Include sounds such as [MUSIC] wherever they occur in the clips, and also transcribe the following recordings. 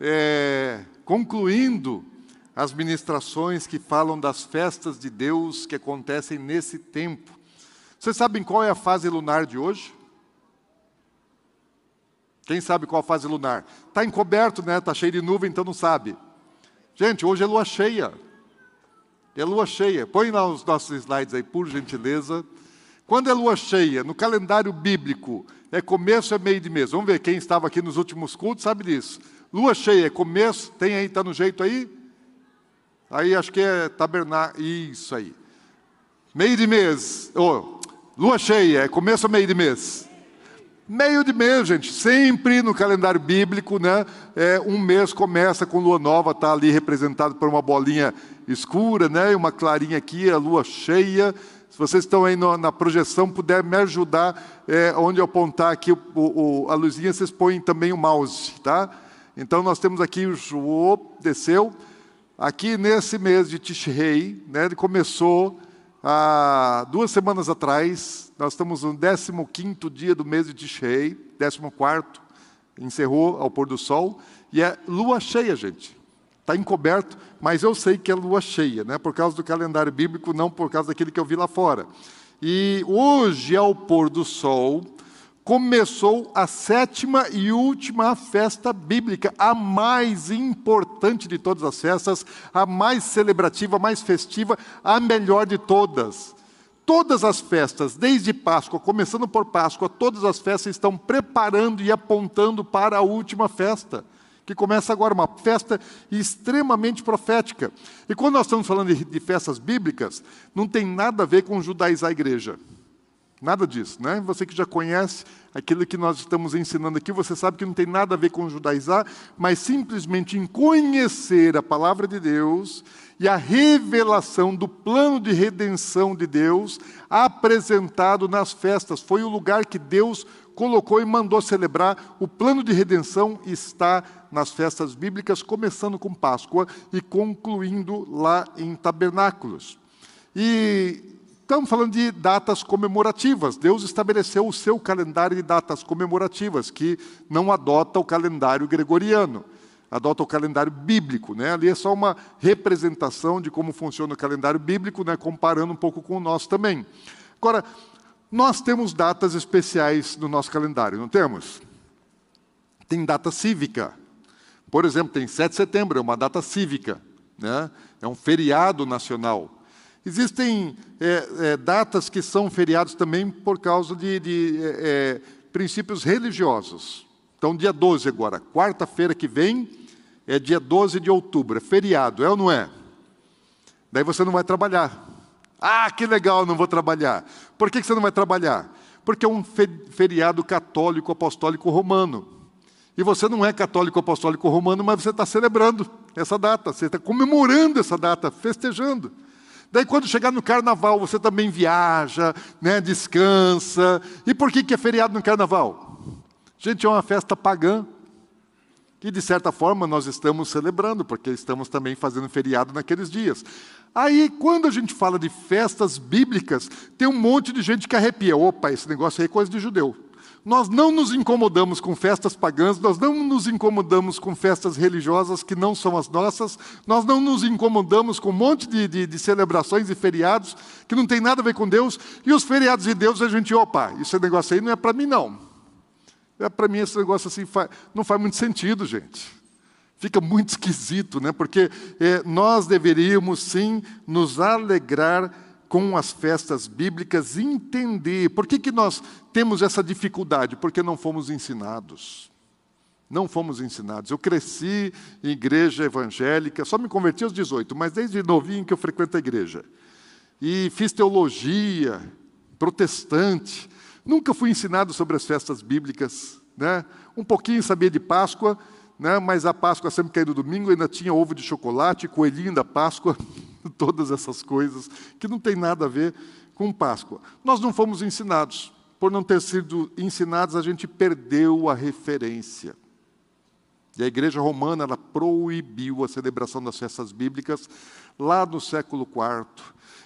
é, concluindo as ministrações que falam das festas de Deus que acontecem nesse tempo. Vocês sabem qual é a fase lunar de hoje? Quem sabe qual a fase lunar? Está encoberto, né? Está cheio de nuvem, então não sabe. Gente, hoje é lua cheia. É lua cheia. Põe lá os nossos slides aí, por gentileza. Quando é lua cheia, no calendário bíblico, é começo, é meio de mês. Vamos ver quem estava aqui nos últimos cultos sabe disso. Lua cheia, é começo, tem aí, está no jeito aí? Aí acho que é tabernáculo, isso aí. Meio de mês, oh, lua cheia, é começo ou meio de mês? Meio de mês, gente, sempre no calendário bíblico, né? É, um mês começa com lua nova, está ali representado por uma bolinha escura, né? E uma clarinha aqui, a lua cheia. Se vocês estão aí no, na projeção, puder me ajudar, é, onde eu apontar aqui o, o, a luzinha, vocês põem também o mouse, tá? Então nós temos aqui o desceu. Aqui nesse mês de Tishrei, né, ele começou há duas semanas atrás. Nós estamos no 15 dia do mês de Tishrei, 14, encerrou ao pôr do sol. E é lua cheia, gente. Está encoberto, mas eu sei que é lua cheia, né? por causa do calendário bíblico, não por causa daquele que eu vi lá fora. E hoje, ao pôr do sol, começou a sétima e última festa bíblica, a mais importante de todas as festas, a mais celebrativa, a mais festiva, a melhor de todas. Todas as festas, desde Páscoa, começando por Páscoa, todas as festas estão preparando e apontando para a última festa que começa agora, uma festa extremamente profética. E quando nós estamos falando de, festas bíblicas, não tem nada a ver com judaizar a igreja. Nada disso, né? Você que já conhece aquilo que nós estamos ensinando aqui, você sabe que não tem nada a ver com judaizar, mas simplesmente em conhecer a palavra de Deus e a revelação do plano de redenção de Deus apresentado nas festas. Foi o lugar que Deus colocou e mandou celebrar. O plano de redenção está nas festas bíblicas, começando com Páscoa e concluindo lá em Tabernáculos. E estamos falando de datas comemorativas. Deus estabeleceu o seu calendário de datas comemorativas, que não adota o calendário gregoriano, adota o calendário bíblico. Né? Ali é só uma representação de como funciona o calendário bíblico, né? comparando um pouco com o nosso também. Agora, nós temos datas especiais no nosso calendário, não temos? Tem data cívica. Por exemplo, tem 7 de setembro, é uma data cívica, né? é um feriado nacional. Existem é, é, datas que são feriados também por causa de, de é, é princípios religiosos. Então, dia 12 agora, quarta-feira que vem, é dia 12 de outubro, é feriado, é ou não é? Daí você não vai trabalhar. Ah, que legal, não vou trabalhar. Por que você não vai trabalhar? Porque é um feriado católico apostólico romano. E você não é católico apostólico romano, mas você está celebrando essa data, você está comemorando essa data, festejando. Daí, quando chegar no carnaval, você também viaja, né, descansa. E por que, que é feriado no carnaval? Gente, é uma festa pagã. Que, de certa forma, nós estamos celebrando, porque estamos também fazendo feriado naqueles dias. Aí, quando a gente fala de festas bíblicas, tem um monte de gente que arrepia. Opa, esse negócio aí é coisa de judeu. Nós não nos incomodamos com festas pagãs, nós não nos incomodamos com festas religiosas que não são as nossas, nós não nos incomodamos com um monte de, de, de celebrações e feriados que não tem nada a ver com Deus, e os feriados de Deus a gente, opa, esse negócio aí não é para mim não. É para mim esse negócio assim não faz muito sentido, gente. Fica muito esquisito, né? Porque é, nós deveríamos sim nos alegrar com as festas bíblicas, entender. Por que, que nós temos essa dificuldade? Porque não fomos ensinados. Não fomos ensinados. Eu cresci em igreja evangélica, só me converti aos 18, mas desde novinho que eu frequento a igreja. E fiz teologia, protestante. Nunca fui ensinado sobre as festas bíblicas. Né? Um pouquinho sabia de Páscoa, né? mas a Páscoa sempre caía no domingo, ainda tinha ovo de chocolate, coelhinho da Páscoa, [LAUGHS] [LAUGHS] todas essas coisas que não tem nada a ver com Páscoa. Nós não fomos ensinados. Por não ter sido ensinados, a gente perdeu a referência. E a Igreja Romana ela proibiu a celebração das festas bíblicas lá no século IV.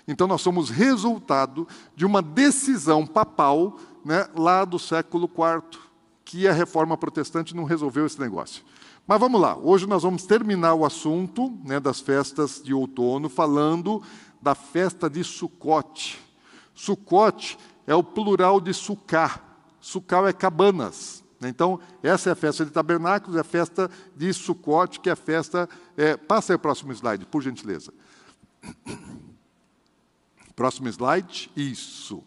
Então, nós somos resultado de uma decisão papal né, lá do século IV, que a reforma protestante não resolveu esse negócio. Mas vamos lá, hoje nós vamos terminar o assunto né, das festas de outono falando da festa de Sucote. Sucote é o plural de Sucá. Sucá é cabanas. Né? Então, essa é a festa de tabernáculos, é a festa de Sucote, que é a festa. É, passa aí o próximo slide, por gentileza. [COUGHS] Próximo slide. Isso.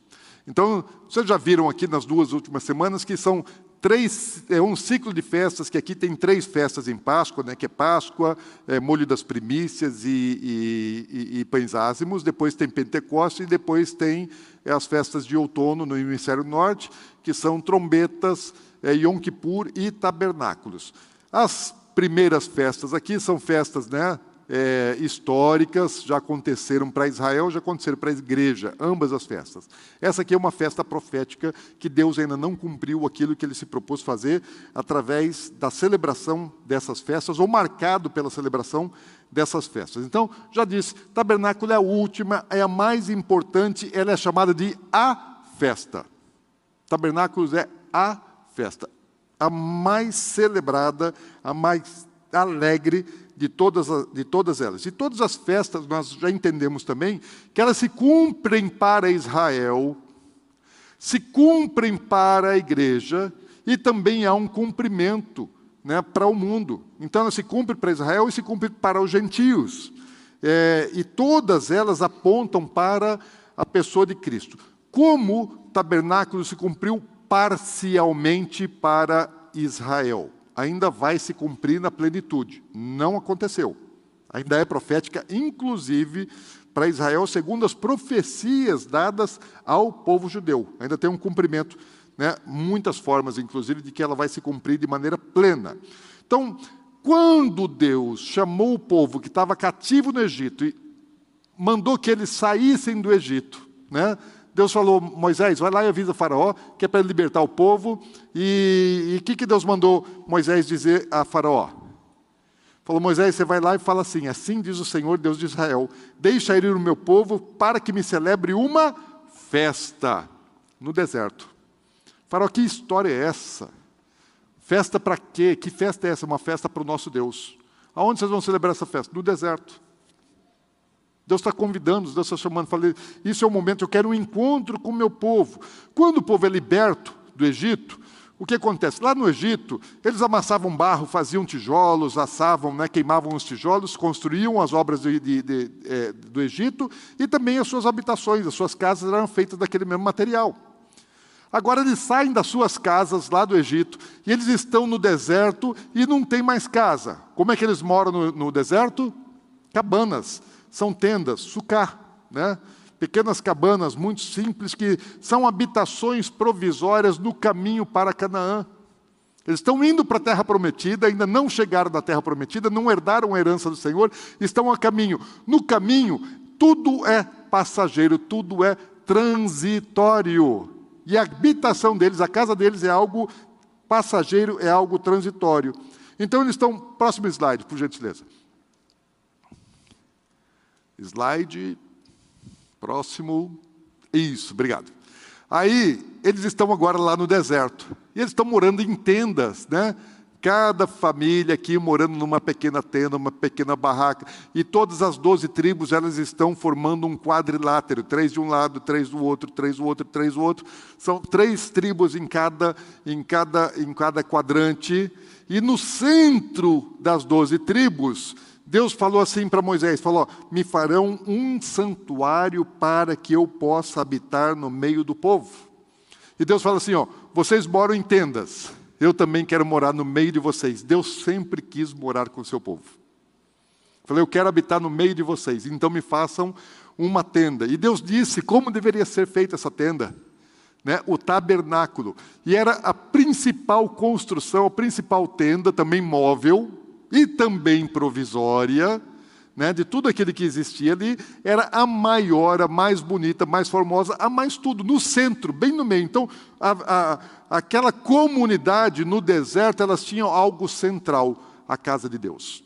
Então, vocês já viram aqui nas duas últimas semanas que são três, é um ciclo de festas, que aqui tem três festas em Páscoa, né, que é Páscoa, é, Molho das Primícias e, e, e, Pães Ázimos, depois tem Pentecostes e depois tem é, as festas de outono no hemisfério norte, que são trombetas, é, Yom Kippur e tabernáculos. As primeiras festas aqui são festas né, é, históricas, já aconteceram para Israel, já aconteceram para a igreja, ambas as festas. Essa aqui é uma festa profética que Deus ainda não cumpriu aquilo que ele se propôs fazer através da celebração dessas festas, ou marcado pela celebração dessas festas. Então, já disse, tabernáculo é a última, é a mais importante, ela é chamada de a festa. Tabernáculos é a festa, a mais celebrada, a mais alegre de todas, de todas elas. E todas as festas, nós já entendemos também que elas se cumprem para Israel, se cumprem para a igreja e também há um cumprimento né, para o mundo. Então, ela se cumpre para Israel e se cumpre para os gentios. É, e todas elas apontam para a pessoa de Cristo. Como o tabernáculo se cumpriu parcialmente para Israel ainda vai se cumprir na plenitude. Não aconteceu. Ainda é profética, inclusive para Israel, segundo as profecias dadas ao povo judeu. Ainda tem um cumprimento, né? muitas formas, inclusive, de que ela vai se cumprir de maneira plena. Então, quando Deus chamou o povo que estava cativo no Egito e mandou que eles saíssem do Egito, né? Deus falou, Moisés, vai lá e avisa Faraó, que é para libertar o povo. E o que, que Deus mandou Moisés dizer a Faraó? Falou, Moisés, você vai lá e fala assim: Assim diz o Senhor, Deus de Israel: Deixa ir o meu povo para que me celebre uma festa no deserto. Faraó, que história é essa? Festa para quê? Que festa é essa? Uma festa para o nosso Deus. Aonde vocês vão celebrar essa festa? No deserto. Deus está convidando, Deus está chamando, falei, isso é o momento, eu quero um encontro com o meu povo. Quando o povo é liberto do Egito, o que acontece? Lá no Egito, eles amassavam barro, faziam tijolos, assavam, né, queimavam os tijolos, construíam as obras de, de, de, é, do Egito e também as suas habitações, as suas casas eram feitas daquele mesmo material. Agora eles saem das suas casas lá do Egito e eles estão no deserto e não tem mais casa. Como é que eles moram no, no deserto? Cabanas são tendas, sucá, né? pequenas cabanas muito simples que são habitações provisórias no caminho para Canaã. Eles estão indo para a terra prometida, ainda não chegaram na terra prometida, não herdaram a herança do Senhor, estão a caminho. No caminho, tudo é passageiro, tudo é transitório. E a habitação deles, a casa deles é algo passageiro, é algo transitório. Então eles estão. Próximo slide, por gentileza. Slide. Próximo. Isso, obrigado. Aí, eles estão agora lá no deserto. E eles estão morando em tendas, né? Cada família aqui morando numa pequena tenda, uma pequena barraca. E todas as doze tribos, elas estão formando um quadrilátero. Três de um lado, três do outro, três do outro, três do outro. São três tribos em cada, em cada, em cada quadrante. E no centro das doze tribos Deus falou assim para Moisés: falou, me farão um santuário para que eu possa habitar no meio do povo. E Deus fala assim: ó, vocês moram em tendas, eu também quero morar no meio de vocês. Deus sempre quis morar com o seu povo. Falei, eu quero habitar no meio de vocês, então me façam uma tenda. E Deus disse como deveria ser feita essa tenda. né, o tabernáculo. E era a principal construção, a principal tenda, também móvel e também provisória, né, de tudo aquilo que existia ali, era a maior, a mais bonita, mais formosa, a mais tudo, no centro, bem no meio. Então, a, a, aquela comunidade no deserto, elas tinham algo central, a casa de Deus.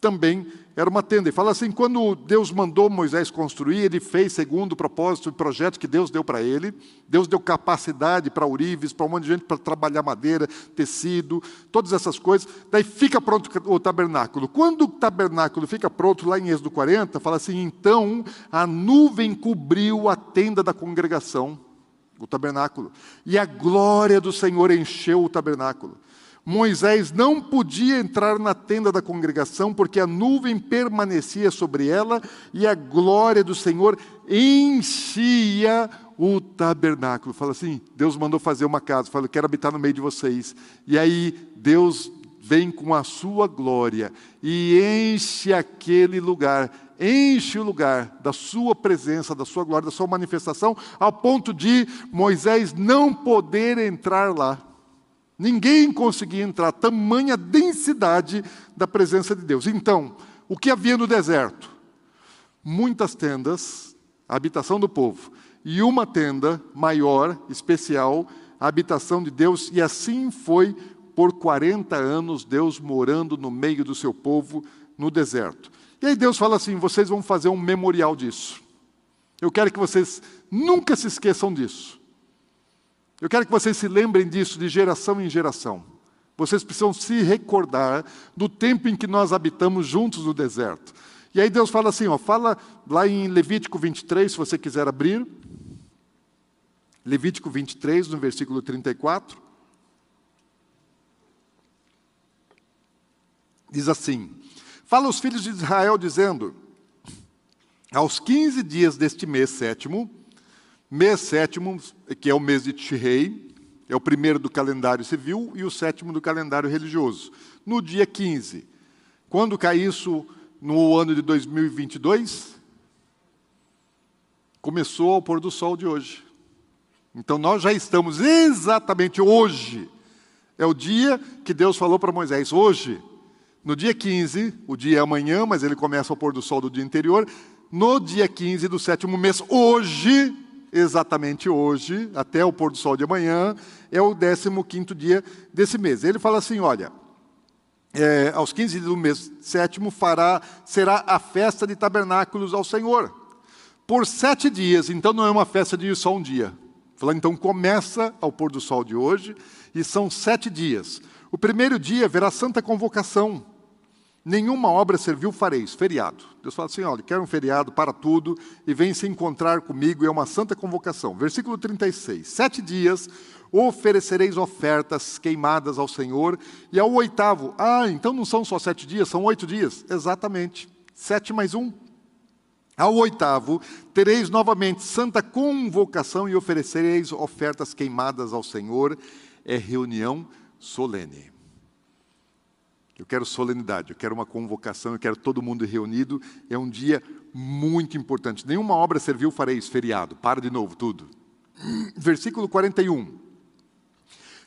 Também era uma tenda. E fala assim: quando Deus mandou Moisés construir, ele fez segundo o propósito e projeto que Deus deu para ele. Deus deu capacidade para urives, para um monte de gente para trabalhar madeira, tecido, todas essas coisas. Daí fica pronto o tabernáculo. Quando o tabernáculo fica pronto, lá em Êxodo 40, fala assim: então a nuvem cobriu a tenda da congregação, o tabernáculo, e a glória do Senhor encheu o tabernáculo. Moisés não podia entrar na tenda da congregação, porque a nuvem permanecia sobre ela e a glória do Senhor enchia o tabernáculo. Fala assim: Deus mandou fazer uma casa, fala, eu quero habitar no meio de vocês. E aí Deus vem com a sua glória e enche aquele lugar, enche o lugar da sua presença, da sua glória, da sua manifestação, ao ponto de Moisés não poder entrar lá. Ninguém conseguia entrar, tamanha densidade da presença de Deus. Então, o que havia no deserto? Muitas tendas, a habitação do povo, e uma tenda maior, especial, a habitação de Deus, e assim foi por 40 anos Deus morando no meio do seu povo no deserto. E aí Deus fala assim: vocês vão fazer um memorial disso. Eu quero que vocês nunca se esqueçam disso. Eu quero que vocês se lembrem disso de geração em geração. Vocês precisam se recordar do tempo em que nós habitamos juntos no deserto. E aí Deus fala assim, ó, fala lá em Levítico 23, se você quiser abrir. Levítico 23, no versículo 34. Diz assim: Fala aos filhos de Israel, dizendo: Aos 15 dias deste mês sétimo, Mês sétimo, que é o mês de Tishrei, é o primeiro do calendário civil e o sétimo do calendário religioso. No dia 15. Quando cai isso no ano de 2022? Começou ao pôr do sol de hoje. Então nós já estamos exatamente hoje. É o dia que Deus falou para Moisés. Hoje, no dia 15, o dia é amanhã, mas ele começa ao pôr do sol do dia anterior. No dia 15 do sétimo mês, hoje, exatamente hoje, até o pôr do sol de amanhã, é o 15 dia desse mês. Ele fala assim: olha, é, aos 15 do mês sétimo fará, será a festa de tabernáculos ao Senhor. Por sete dias, então não é uma festa de só um dia. Fala, então começa ao pôr do sol de hoje, e são sete dias. O primeiro dia verá santa convocação. Nenhuma obra serviu fareis, feriado. Deus fala assim: olha, quero um feriado para tudo e vem se encontrar comigo, é uma santa convocação. Versículo 36. Sete dias oferecereis ofertas queimadas ao Senhor, e ao oitavo, ah, então não são só sete dias, são oito dias. Exatamente. Sete mais um. Ao oitavo, tereis novamente santa convocação e oferecereis ofertas queimadas ao Senhor, é reunião solene. Eu quero solenidade, eu quero uma convocação, eu quero todo mundo reunido. É um dia muito importante. Nenhuma obra serviu fareis, feriado. Para de novo tudo. [CLEARS THROAT] Versículo 41.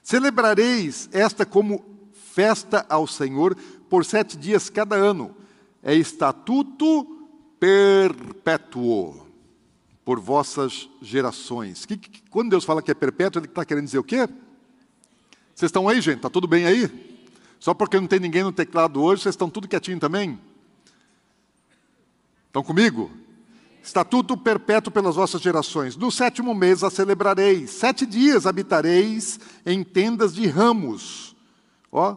Celebrareis esta como festa ao Senhor por sete dias cada ano. É estatuto perpétuo por vossas gerações. Que, que, quando Deus fala que é perpétuo, Ele está querendo dizer o quê? Vocês estão aí, gente? Está tudo bem aí? Só porque não tem ninguém no teclado hoje, vocês estão tudo quietinho também? Estão comigo? Estatuto perpétuo pelas vossas gerações. No sétimo mês a celebrareis. Sete dias habitareis em tendas de ramos. Ó,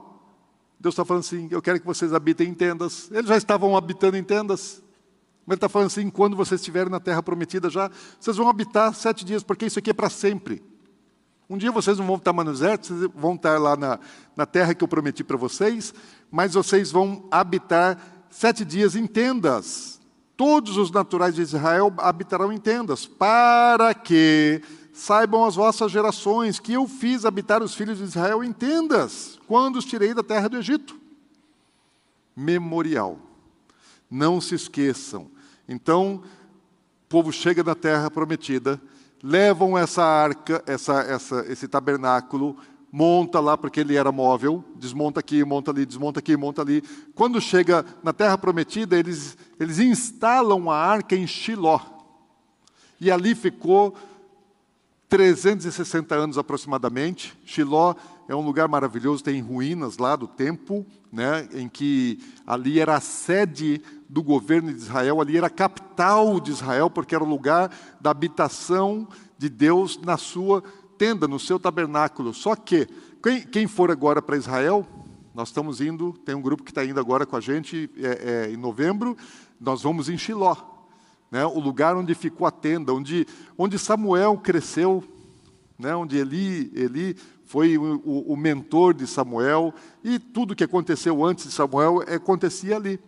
Deus está falando assim: eu quero que vocês habitem em tendas. Eles já estavam habitando em tendas. Mas Ele está falando assim: quando vocês estiverem na terra prometida já, vocês vão habitar sete dias, porque isso aqui é para sempre. Um dia vocês não vão estar no deserto, vocês vão estar lá na, na terra que eu prometi para vocês, mas vocês vão habitar sete dias em tendas. Todos os naturais de Israel habitarão em tendas, para que saibam as vossas gerações que eu fiz habitar os filhos de Israel em tendas, quando os tirei da terra do Egito. Memorial. Não se esqueçam. Então, o povo chega na terra prometida, levam essa arca, essa, essa, esse tabernáculo, monta lá, porque ele era móvel, desmonta aqui, monta ali, desmonta aqui, monta ali. Quando chega na terra prometida, eles, eles instalam a arca em Shiló. E ali ficou 360 anos aproximadamente. Shiló é um lugar maravilhoso, tem ruínas lá do templo, né, em que ali era a sede do governo de Israel, ali era a capital de Israel, porque era o lugar da habitação de Deus na sua tenda, no seu tabernáculo. Só que, quem, quem for agora para Israel, nós estamos indo, tem um grupo que está indo agora com a gente é, é, em novembro, nós vamos em Shiló, né, o lugar onde ficou a tenda, onde, onde Samuel cresceu, né, onde Eli, Eli foi o, o, mentor de Samuel, e tudo que aconteceu antes de Samuel acontecia ali.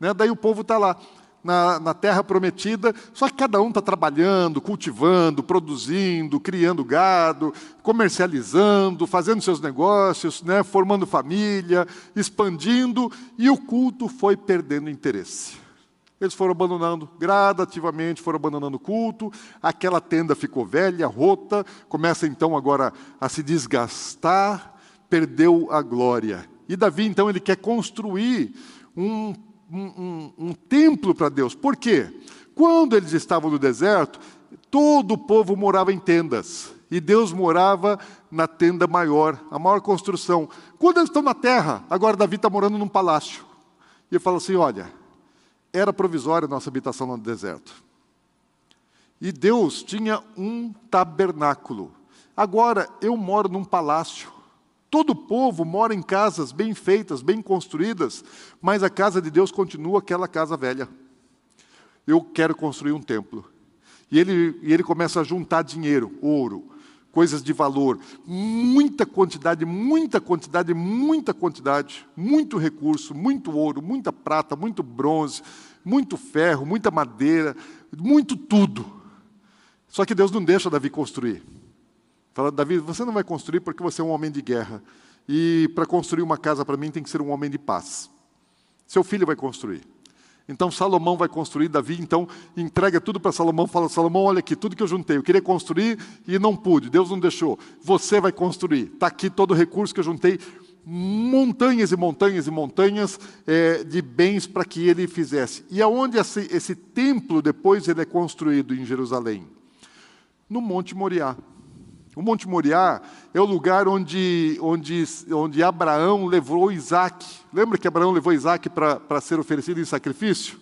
Né? Daí o povo está lá na, na, terra prometida, só que cada um está trabalhando, cultivando, produzindo, criando gado, comercializando, fazendo seus negócios, né? formando família, expandindo, e o culto foi perdendo interesse. Eles foram abandonando gradativamente, foram abandonando o culto, aquela tenda ficou velha, rota, começa então agora a se desgastar, perdeu a glória. E Davi então ele quer construir um um, um, um templo para Deus. Por quê? Quando eles estavam no deserto, todo o povo morava em tendas. E Deus morava na tenda maior, a maior construção. Quando eles estão na terra, agora Davi está morando num palácio. E ele fala assim: olha, era provisória a nossa habitação no deserto. E Deus tinha um tabernáculo. Agora eu moro num palácio. Todo o povo mora em casas bem feitas, bem construídas, mas a casa de Deus continua aquela casa velha. Eu quero construir um templo. E ele, e ele começa a juntar dinheiro, ouro, coisas de valor, muita quantidade, muita quantidade, muita quantidade, muito recurso, muito ouro, muita prata, muito bronze, muito ferro, muita madeira, muito tudo. Só que Deus não deixa Davi construir. Fala, Davi, você não vai construir porque você é um homem de guerra. E para construir uma casa para mim tem que ser um homem de paz. Seu filho vai construir. Então Salomão vai construir, Davi então entrega tudo para Salomão, fala: Salomão, olha aqui, tudo que eu juntei, eu queria construir e não pude, Deus não deixou. Você vai construir. Está aqui todo o recurso que eu juntei, montanhas e montanhas e montanhas é, de bens para que ele fizesse. E aonde esse, esse templo depois ele é construído em Jerusalém? No Monte Moriá. O Monte Moriá é o lugar onde, onde, onde Abraão levou Isaac. Lembra que Abraão levou Isaac para ser oferecido em sacrifício?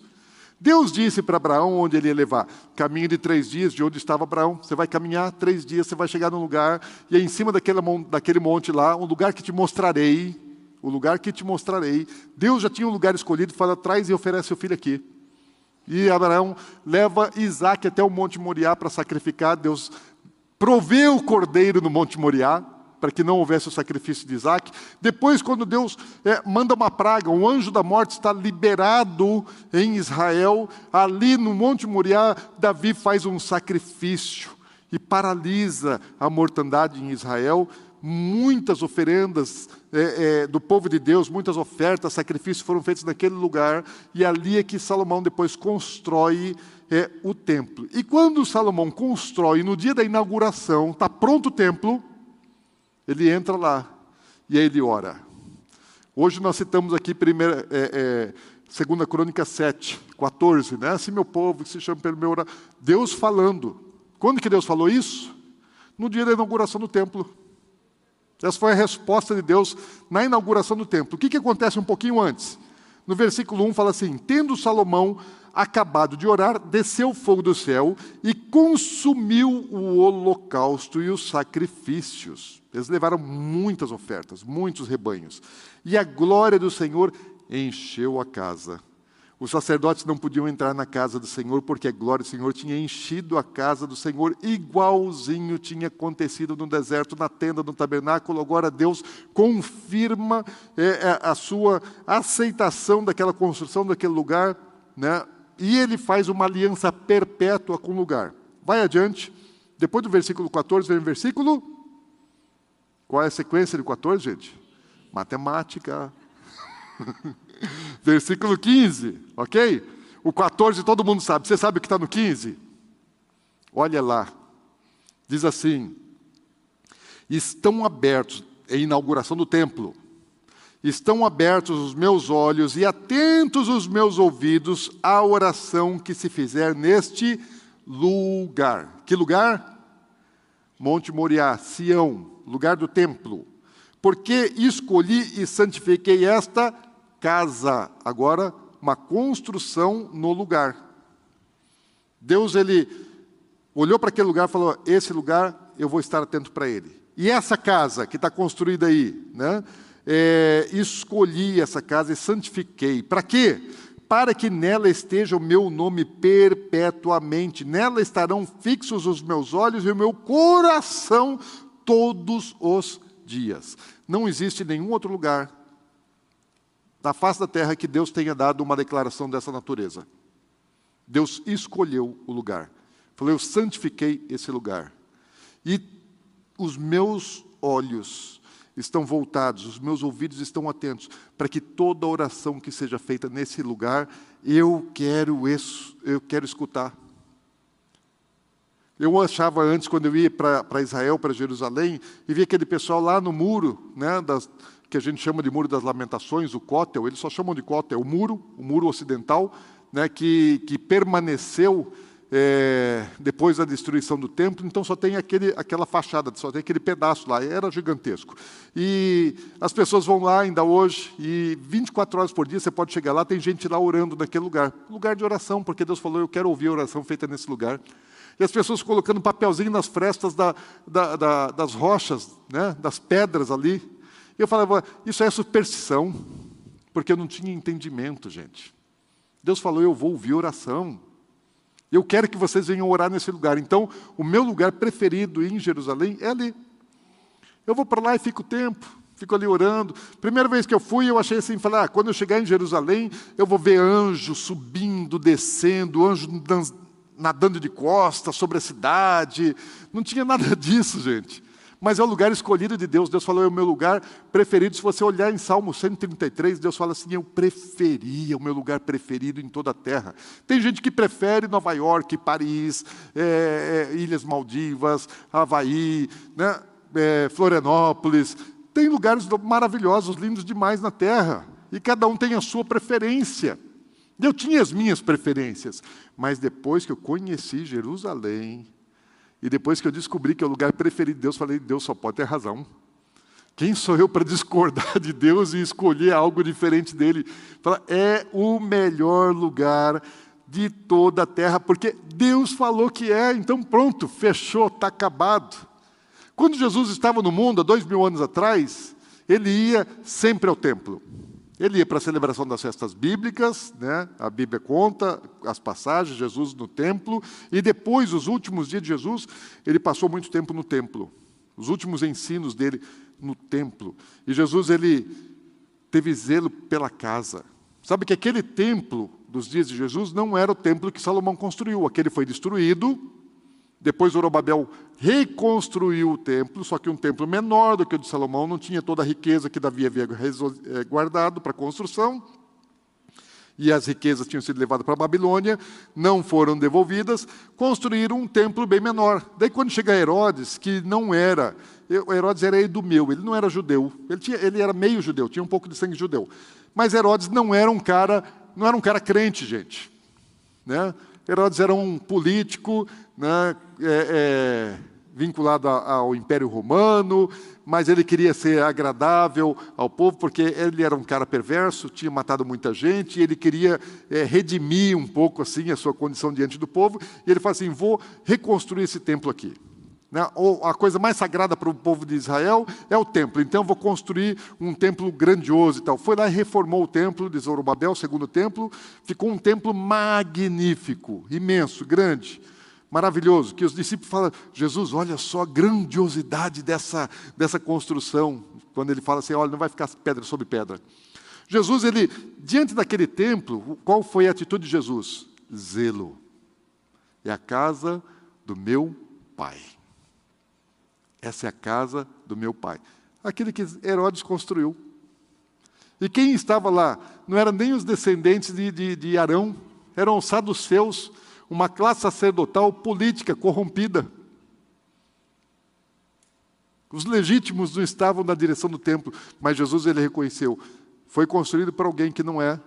Deus disse para Abraão onde ele ia levar. Caminho de três dias de onde estava Abraão. Você vai caminhar três dias, você vai chegar num lugar, e em cima daquele, daquele monte lá, um lugar que te mostrarei. O lugar que te mostrarei. Deus já tinha um lugar escolhido, fala, traz e oferece o filho aqui. E Abraão leva Isaac até o Monte Moriá para sacrificar. Deus proveu o cordeiro no Monte Moriá, para que não houvesse o sacrifício de Isaac. Depois, quando Deus é, manda uma praga, um anjo da morte está liberado em Israel, ali no Monte Moriá, Davi faz um sacrifício e paralisa a mortandade em Israel. Muitas oferendas é, é, do povo de Deus, muitas ofertas, sacrifícios foram feitos naquele lugar, e ali é que Salomão depois constrói é o templo. E quando Salomão constrói, no dia da inauguração, está pronto o templo, ele entra lá e aí ele ora. Hoje nós citamos aqui primeira, é, é, segunda crônica 7, 14, né? Assim meu povo que se chama pelo meu orar. Deus falando. Quando que Deus falou isso? No dia da inauguração do templo. Essa foi a resposta de Deus na inauguração do templo. O que, que acontece um pouquinho antes? No versículo 1 fala assim: Tendo Salomão acabado de orar, desceu o fogo do céu e consumiu o holocausto e os sacrifícios. Eles levaram muitas ofertas, muitos rebanhos. E a glória do Senhor encheu a casa. Os sacerdotes não podiam entrar na casa do Senhor, porque a glória do Senhor tinha enchido a casa do Senhor, igualzinho tinha acontecido no deserto, na tenda, no tabernáculo. Agora Deus confirma é, é a sua aceitação daquela construção, daquele lugar, né? E ele faz uma aliança perpétua com o lugar. Vai adiante, depois do versículo 14, vem o versículo. Qual é a sequência de 14, gente? Matemática. [LAUGHS] versículo 15, ok? O 14 todo mundo sabe. Você sabe o que está no 15? Olha lá. Diz assim: estão abertos, é inauguração do templo, estão abertos os meus olhos e atentos os meus ouvidos à oração que se fizer neste lugar. Que lugar? Monte Moriá, Sião, lugar do templo. Porque escolhi e santifiquei esta casa. Agora, uma construção no lugar. Deus, ele olhou para aquele lugar e falou: Esse lugar eu vou estar atento para ele. E essa casa que está construída aí, né? É, escolhi essa casa e santifiquei. Para quê? Para que nela esteja o meu nome perpetuamente. Nela estarão fixos os meus olhos e o meu coração todos os dias. Não existe nenhum outro lugar na face da terra que Deus tenha dado uma declaração dessa natureza. Deus escolheu o lugar. Falou, eu santifiquei esse lugar. E os meus olhos estão voltados, os meus ouvidos estão atentos, para que toda oração que seja feita nesse lugar, eu quero eu quero escutar. Eu achava antes, quando eu ia para Israel, para Jerusalém, e via aquele pessoal lá no muro, né, das, que a gente chama de Muro das Lamentações, o Cótel, eles só chamam de Cótel, o muro, o muro ocidental, né, que, que permaneceu é, depois da destruição do templo, então só tem aquele, aquela fachada, só tem aquele pedaço lá, era gigantesco. E as pessoas vão lá ainda hoje, e 24 horas por dia você pode chegar lá, tem gente lá orando naquele lugar. Lugar de oração, porque Deus falou, eu quero ouvir a oração feita nesse lugar e as pessoas colocando papelzinho nas frestas da, da, da, das rochas, né, das pedras ali. E eu falava, isso é superstição, porque eu não tinha entendimento, gente. Deus falou, eu vou ouvir oração. Eu quero que vocês venham orar nesse lugar. Então, o meu lugar preferido em Jerusalém é ali. Eu vou para lá e fico tempo, fico ali orando. Primeira vez que eu fui, eu achei assim, falei, ah, quando eu chegar em Jerusalém, eu vou ver anjo subindo, descendo, anjo nadando de costas sobre a cidade. Não tinha nada [LAUGHS] disso, gente. Mas é o lugar escolhido de Deus. Deus falou, é o meu lugar preferido. Se você olhar em Salmo 133, Deus fala assim: Eu preferia, o meu lugar preferido em toda a terra. Tem gente que prefere Nova York, Paris, é, é, Ilhas Maldivas, Havaí, né, é, Florianópolis. Tem lugares maravilhosos, lindos demais na terra. E cada um tem a sua preferência. Eu tinha as minhas preferências, mas depois que eu conheci Jerusalém, e depois que eu descobri que é o lugar preferido de Deus, falei: Deus só pode ter razão. Quem sou eu para discordar de Deus e escolher algo diferente dele? Fala, é o melhor lugar de toda a terra, porque Deus falou que é, então pronto, fechou, está acabado. Quando Jesus estava no mundo, há dois mil anos atrás, ele ia sempre ao templo. Ele ia para a celebração das festas bíblicas, né? a Bíblia conta as passagens, Jesus no templo, e depois, os últimos dias de Jesus, ele passou muito tempo no templo. Os últimos ensinos dele no templo. E Jesus, ele teve zelo pela casa. Sabe que aquele templo dos dias de Jesus não era o templo que Salomão construiu, aquele foi destruído, depois Zorobabel reconstruiu o templo, só que um templo menor do que o de Salomão, não tinha toda a riqueza que Davi havia eh, guardado para construção. E as riquezas tinham sido levadas para a Babilônia, não foram devolvidas, construíram um templo bem menor. Daí, quando chega Herodes, que não era, Herodes era idumeu, ele não era judeu, ele, tinha, ele era meio judeu, tinha um pouco de sangue judeu. Mas Herodes não era um cara, não era um cara crente, gente. Né? Herodes era um político né, é, é, vinculado ao Império Romano, mas ele queria ser agradável ao povo, porque ele era um cara perverso, tinha matado muita gente, e ele queria é, redimir um pouco assim a sua condição diante do povo, e ele fala assim: vou reconstruir esse templo aqui. Né? A coisa mais sagrada para o povo de Israel é o templo. Então, vou construir um templo grandioso e tal. Foi lá e reformou o templo de Zorobabel, o segundo templo. Ficou um templo magnífico, imenso, grande, maravilhoso. Que os discípulos falam, Jesus, olha só a grandiosidade dessa, dessa construção. Quando ele fala assim, olha, não vai ficar pedra sobre pedra. Jesus, ele, diante daquele templo, qual foi a atitude de Jesus? Zelo. É a casa do meu Pai. Essa é a casa do meu pai. Aquele que Herodes construiu. E quem estava lá? Não eram nem os descendentes de, de, de Arão, eram os saduceus, uma classe sacerdotal política corrompida. Os legítimos não estavam na direção do templo, mas Jesus ele reconheceu, foi construído por alguém que não é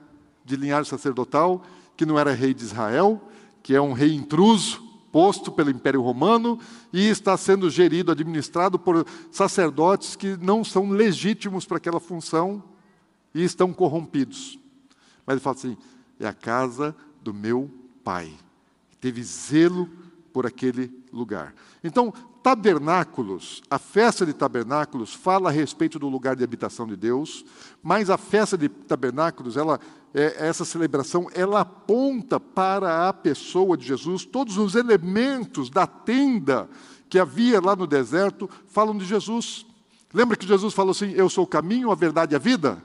de linhagem sacerdotal, que não era rei de Israel, que é um rei intruso, pelo Império Romano e está sendo gerido, administrado por sacerdotes que não são legítimos para aquela função e estão corrompidos. Mas ele fala assim: é a casa do meu pai. Teve zelo por aquele lugar. Então, tabernáculos, a festa de tabernáculos fala a respeito do lugar de habitação de Deus, mas a festa de tabernáculos, ela, é, essa celebração, ela aponta para a pessoa de Jesus, todos os elementos da tenda que havia lá no deserto falam de Jesus. Lembra que Jesus falou assim: Eu sou o caminho, a verdade e a vida?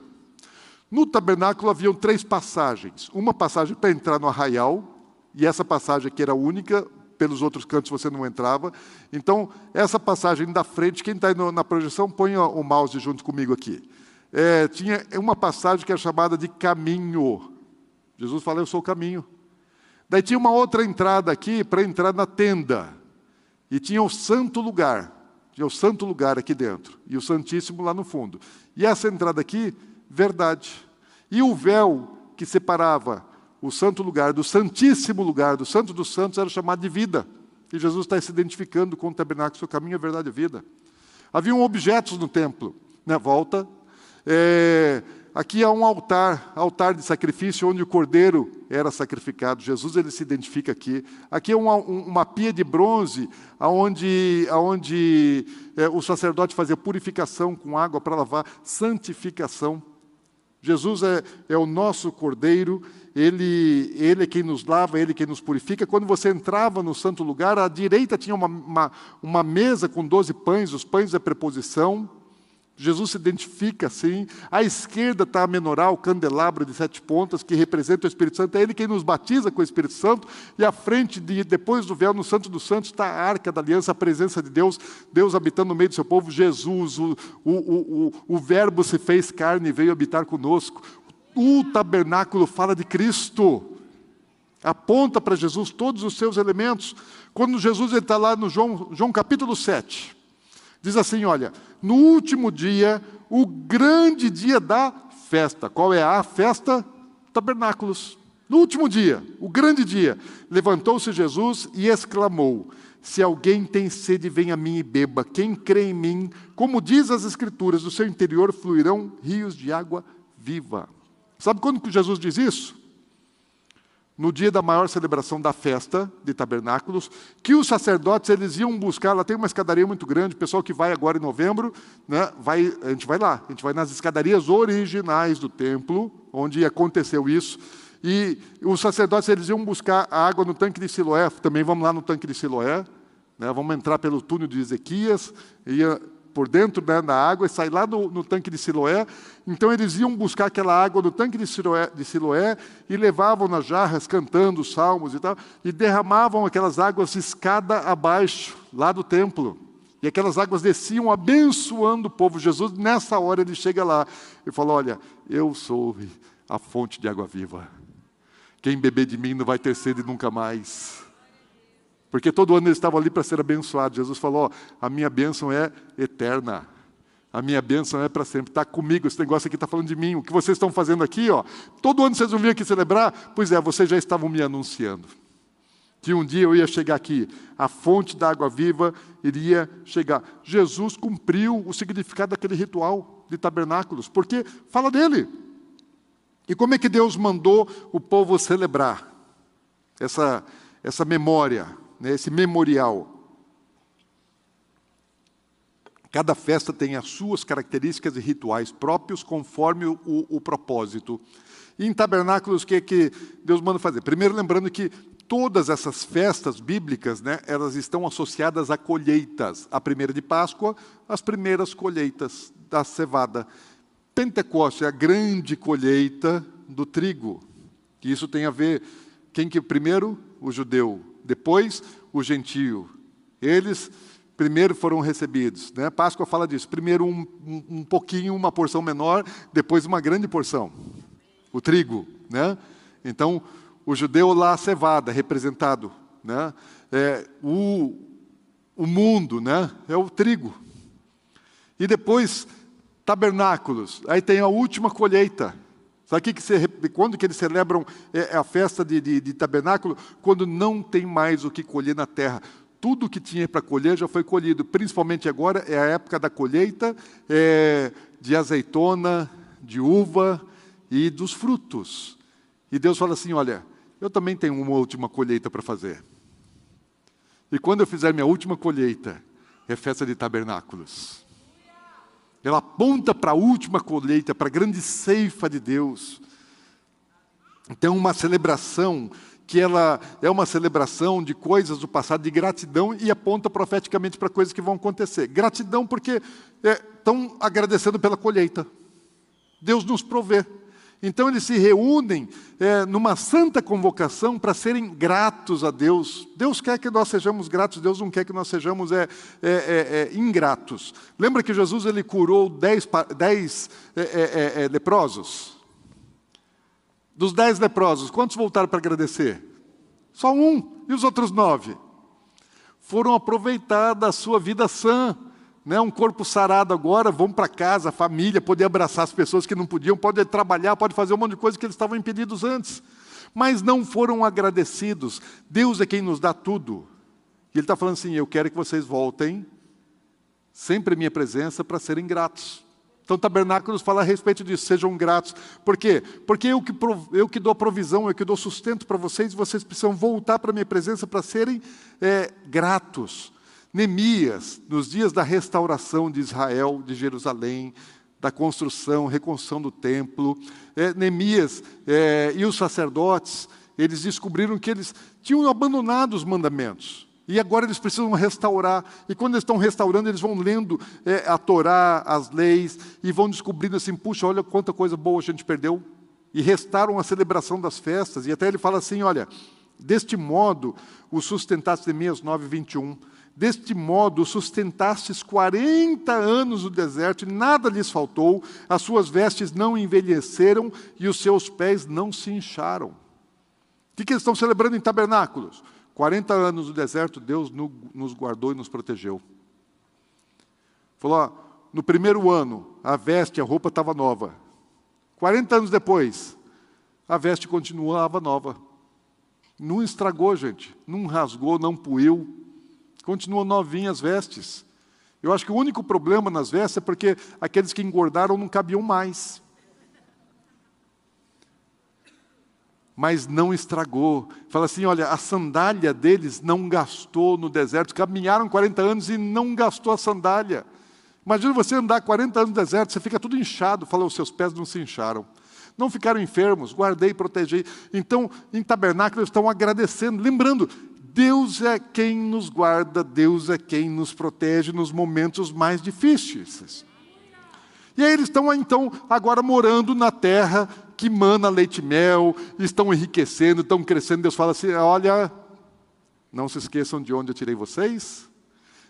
No tabernáculo haviam três passagens. Uma passagem para entrar no arraial, e essa passagem aqui era única, pelos outros cantos você não entrava. Então, essa passagem da frente, quem está na projeção, põe o mouse junto comigo aqui. É, tinha uma passagem que era chamada de caminho. Jesus fala, eu sou o caminho. Daí tinha uma outra entrada aqui para entrar na tenda. E tinha o santo lugar. Tinha o santo lugar aqui dentro. E o Santíssimo lá no fundo. E essa entrada aqui, verdade. E o véu que separava o santo lugar, do santíssimo lugar, do santo dos santos, era chamado de vida. E Jesus está se identificando com o tabernáculo, seu caminho é verdade e vida. Haviam objetos no templo, na volta. É, aqui há um altar, altar de sacrifício, onde o cordeiro era sacrificado. Jesus ele se identifica aqui. Aqui é uma, uma pia de bronze, onde, onde é, o sacerdote fazia purificação com água para lavar, santificação. Jesus é, é o nosso cordeiro ele, ele é quem nos lava, ele é quem nos purifica. Quando você entrava no santo lugar, à direita tinha uma, uma, uma mesa com doze pães, os pães da preposição. Jesus se identifica assim. À esquerda está a menoral, o candelabro de sete pontas, que representa o Espírito Santo. É ele quem nos batiza com o Espírito Santo. E à frente, de, depois do véu, no Santo dos Santos, está a arca da aliança, a presença de Deus, Deus habitando no meio do seu povo, Jesus, o, o, o, o, o Verbo se fez carne e veio habitar conosco. O tabernáculo fala de Cristo, aponta para Jesus todos os seus elementos. Quando Jesus está lá no João, João capítulo 7, diz assim: Olha, no último dia, o grande dia da festa. Qual é a festa? Tabernáculos. No último dia, o grande dia, levantou-se Jesus e exclamou: Se alguém tem sede, venha a mim e beba. Quem crê em mim, como diz as Escrituras, do seu interior fluirão rios de água viva. Sabe quando que Jesus diz isso? No dia da maior celebração da festa de tabernáculos, que os sacerdotes eles iam buscar, lá tem uma escadaria muito grande, o pessoal que vai agora em novembro, né, vai, a gente vai lá, a gente vai nas escadarias originais do templo, onde aconteceu isso, e os sacerdotes eles iam buscar a água no tanque de Siloé, também vamos lá no tanque de Siloé, né, vamos entrar pelo túnel de Ezequias, ia por dentro né, da água e sair lá no, no, tanque de Siloé. Então eles iam buscar aquela água no tanque de Siloé, de Siloé e levavam nas jarras, cantando salmos e tal, e derramavam aquelas águas escada abaixo, lá do templo. E aquelas águas desciam abençoando o povo. Jesus, nessa hora, ele chega lá e fala: Olha, eu sou a fonte de água viva. Quem beber de mim não vai ter sede nunca mais. Porque todo ano eles estavam ali para ser abençoados. Jesus falou: a minha bênção é eterna. A minha bênção é para sempre. Está comigo, esse negócio aqui está falando de mim. O que vocês estão fazendo aqui, ó, todo ano vocês vão vir aqui celebrar? Pois é, vocês já estavam me anunciando. Que um dia eu ia chegar aqui, a fonte da água viva iria chegar. Jesus cumpriu o significado daquele ritual de tabernáculos, porque fala dele. E como é que Deus mandou o povo celebrar essa, essa memória? Né, esse memorial. Cada festa tem as suas características e rituais próprios conforme o, o, propósito. E em tabernáculos, o que, é que Deus manda fazer? Primeiro, lembrando que todas essas festas bíblicas, né, elas estão associadas a colheitas. A primeira de Páscoa, as primeiras colheitas da cevada. Pentecoste é a grande colheita do trigo. Isso tem a ver, quem que primeiro? O judeu depois o gentio. Eles primeiro foram recebidos. Né? Páscoa fala disso. Primeiro um, um, um, pouquinho, uma porção menor, depois uma grande porção. O trigo. Né? Então, o judeu lá, a cevada, representado. Né? É, o, o mundo né? é o trigo. E depois, tabernáculos. Aí tem a última colheita. Sabe que você, quando que eles celebram é, é, a festa de, de, de tabernáculo? Quando não tem mais o que colher na terra tudo que tinha para colher já foi colhido. Principalmente agora é a época da colheita é, de azeitona, de uva e dos frutos. E Deus fala assim: olha, eu também tenho uma última colheita para fazer. E quando eu fizer minha última colheita, é festa de tabernáculos. Ela aponta para a última colheita, para a grande ceifa de Deus. Então, uma celebração que ela é uma celebração de coisas do passado, de gratidão, e aponta profeticamente para coisas que vão acontecer. Gratidão porque estão é, agradecendo pela colheita. Deus nos provê. Então eles se reúnem é, numa santa convocação para serem gratos a Deus. Deus quer que nós sejamos gratos, Deus não quer que nós sejamos é, é, é, é ingratos. Lembra que Jesus ele curou dez, dez é, leprosos? Dos dez leprosos, quantos voltaram para agradecer? Só um. E os outros nove? Foram aproveitar da sua vida sã né, um corpo sarado agora, vão para casa, família, poder abraçar as pessoas que não podiam, pode trabalhar, pode fazer um monte de coisa que eles estavam impedidos antes. Mas não foram agradecidos. Deus é quem nos dá tudo. E Ele está falando assim: eu quero que vocês voltem, sempre em minha presença, para serem gratos. Então, Tabernáculos fala a respeito disso, sejam gratos. Por quê? Porque eu que, eu que dou provisão, eu que dou sustento para vocês, vocês precisam voltar para a minha presença para serem é, gratos. Neemias, nos dias da restauração de Israel, de Jerusalém, da construção, reconstrução do templo, é, Neemias é, e os sacerdotes, eles descobriram que eles tinham abandonado os mandamentos. E agora eles precisam restaurar. E quando eles estão restaurando, eles vão lendo é, a Torá, as leis, e vão descobrindo assim: puxa, olha quanta coisa boa a gente perdeu. E restaram a celebração das festas. E até ele fala assim: olha, deste modo o sustentaste Neemias 9, 21. Deste modo sustentastes quarenta anos no deserto e nada lhes faltou, as suas vestes não envelheceram e os seus pés não se incharam. O que, que eles estão celebrando em tabernáculos? 40 anos no deserto, Deus nos guardou e nos protegeu. Falou, ó, no primeiro ano, a veste, a roupa estava nova. 40 anos depois, a veste continuava nova. Não estragou, gente. Não rasgou, não puiu. Continuam novinhas as vestes. Eu acho que o único problema nas vestes é porque aqueles que engordaram não cabiam mais. Mas não estragou. Fala assim: olha, a sandália deles não gastou no deserto. Caminharam 40 anos e não gastou a sandália. Imagina você andar 40 anos no deserto, você fica tudo inchado. Fala, os seus pés não se incharam. Não ficaram enfermos, guardei protegi. Então, em tabernáculo, eles estão agradecendo, lembrando, Deus é quem nos guarda, Deus é quem nos protege nos momentos mais difíceis. E aí eles estão então agora morando na terra que mana leite e mel, estão enriquecendo, estão crescendo. Deus fala assim: olha, não se esqueçam de onde eu tirei vocês,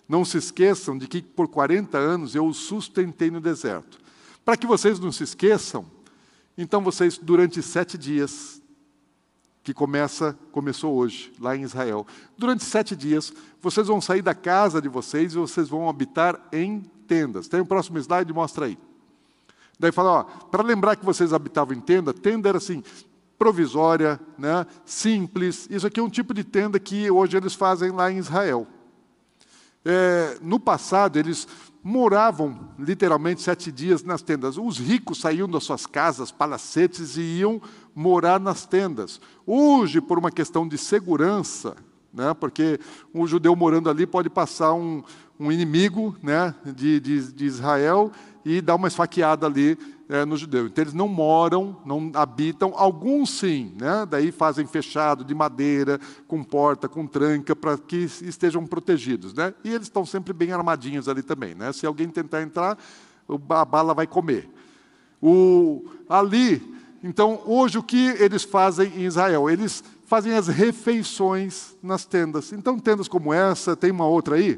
não se esqueçam de que por 40 anos eu os sustentei no deserto. Para que vocês não se esqueçam, então vocês, durante sete dias, que começa, começou hoje, lá em Israel. Durante sete dias, vocês vão sair da casa de vocês e vocês vão habitar em tendas. Tem o um próximo slide, mostra aí. Daí fala, para lembrar que vocês habitavam em tenda, tenda era assim, provisória, né, simples. Isso aqui é um tipo de tenda que hoje eles fazem lá em Israel. É, no passado, eles moravam literalmente sete dias nas tendas. Os ricos saíam das suas casas, palacetes, e iam morar nas tendas. Hoje, por uma questão de segurança, né, porque um judeu morando ali pode passar um, um inimigo né, de, de, de Israel e dar uma esfaqueada ali é, no judeu. Então eles não moram, não habitam, alguns sim, né? daí fazem fechado de madeira, com porta, com tranca, para que estejam protegidos. Né? E eles estão sempre bem armadinhos ali também. Né? Se alguém tentar entrar, a bala vai comer. O, ali, então, hoje o que eles fazem em Israel? Eles fazem as refeições nas tendas. Então, tendas como essa, tem uma outra aí,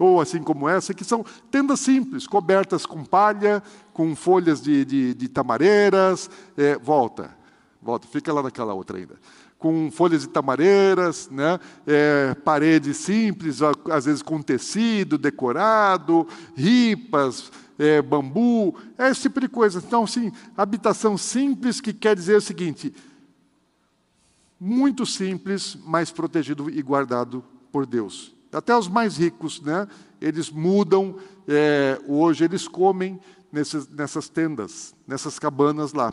ou assim como essa, que são tendas simples, cobertas com palha, com folhas de, de, de tamareiras, é, volta. Volta, fica lá naquela outra ainda. Com folhas de tamareiras, né? É, paredes simples, às vezes com tecido decorado, ripas, é, bambu, é esse tipo de coisa. Então, sim, habitação simples que quer dizer o seguinte: muito simples, mas protegido e guardado por Deus. Até os mais ricos, né? Eles mudam, é, hoje eles comem nesses, nessas tendas, nessas cabanas lá.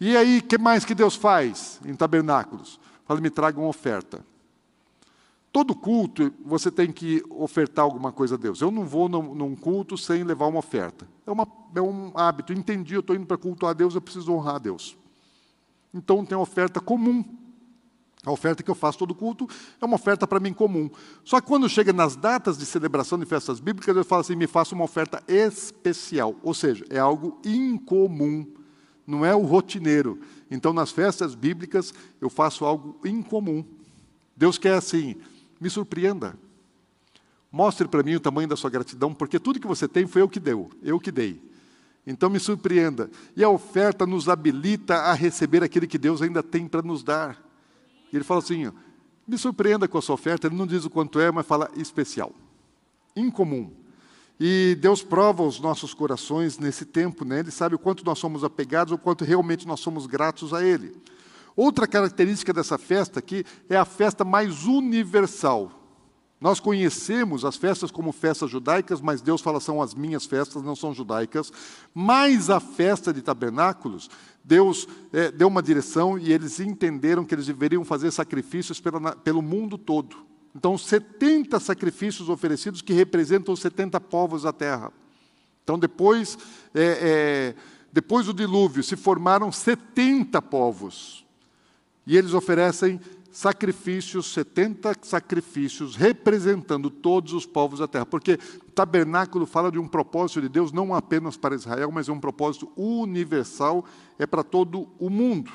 E aí, que mais que Deus faz em tabernáculos? Fala, me traga uma oferta. Todo culto você tem que ofertar alguma coisa a Deus. Eu não vou num, num culto sem levar uma oferta. É, uma, é um hábito. Entendi, eu estou indo para cultuar a Deus, eu preciso honrar a Deus. Então tem oferta comum. A oferta que eu faço todo culto é uma oferta para mim comum. Só que quando chega nas datas de celebração de festas bíblicas, eu falo assim: me faça uma oferta especial. Ou seja, é algo incomum, não é o rotineiro. Então, nas festas bíblicas, eu faço algo incomum. Deus quer assim, me surpreenda. Mostre para mim o tamanho da sua gratidão, porque tudo que você tem foi eu que deu, eu que dei. Então me surpreenda. E a oferta nos habilita a receber aquilo que Deus ainda tem para nos dar. E ele fala assim: me surpreenda com a sua oferta. Ele não diz o quanto é, mas fala especial, incomum. E Deus prova os nossos corações nesse tempo, né? Ele sabe o quanto nós somos apegados, o quanto realmente nós somos gratos a Ele. Outra característica dessa festa aqui é a festa mais universal. Nós conhecemos as festas como festas judaicas, mas Deus fala são as minhas festas, não são judaicas. Mas a festa de tabernáculos, Deus é, deu uma direção e eles entenderam que eles deveriam fazer sacrifícios pela, pelo mundo todo. Então, 70 sacrifícios oferecidos que representam os 70 povos da terra. Então, depois, é, é, depois do dilúvio, se formaram 70 povos. E eles oferecem sacrifícios, 70 sacrifícios, representando todos os povos da terra. Porque tabernáculo fala de um propósito de Deus não apenas para Israel, mas é um propósito universal, é para todo o mundo.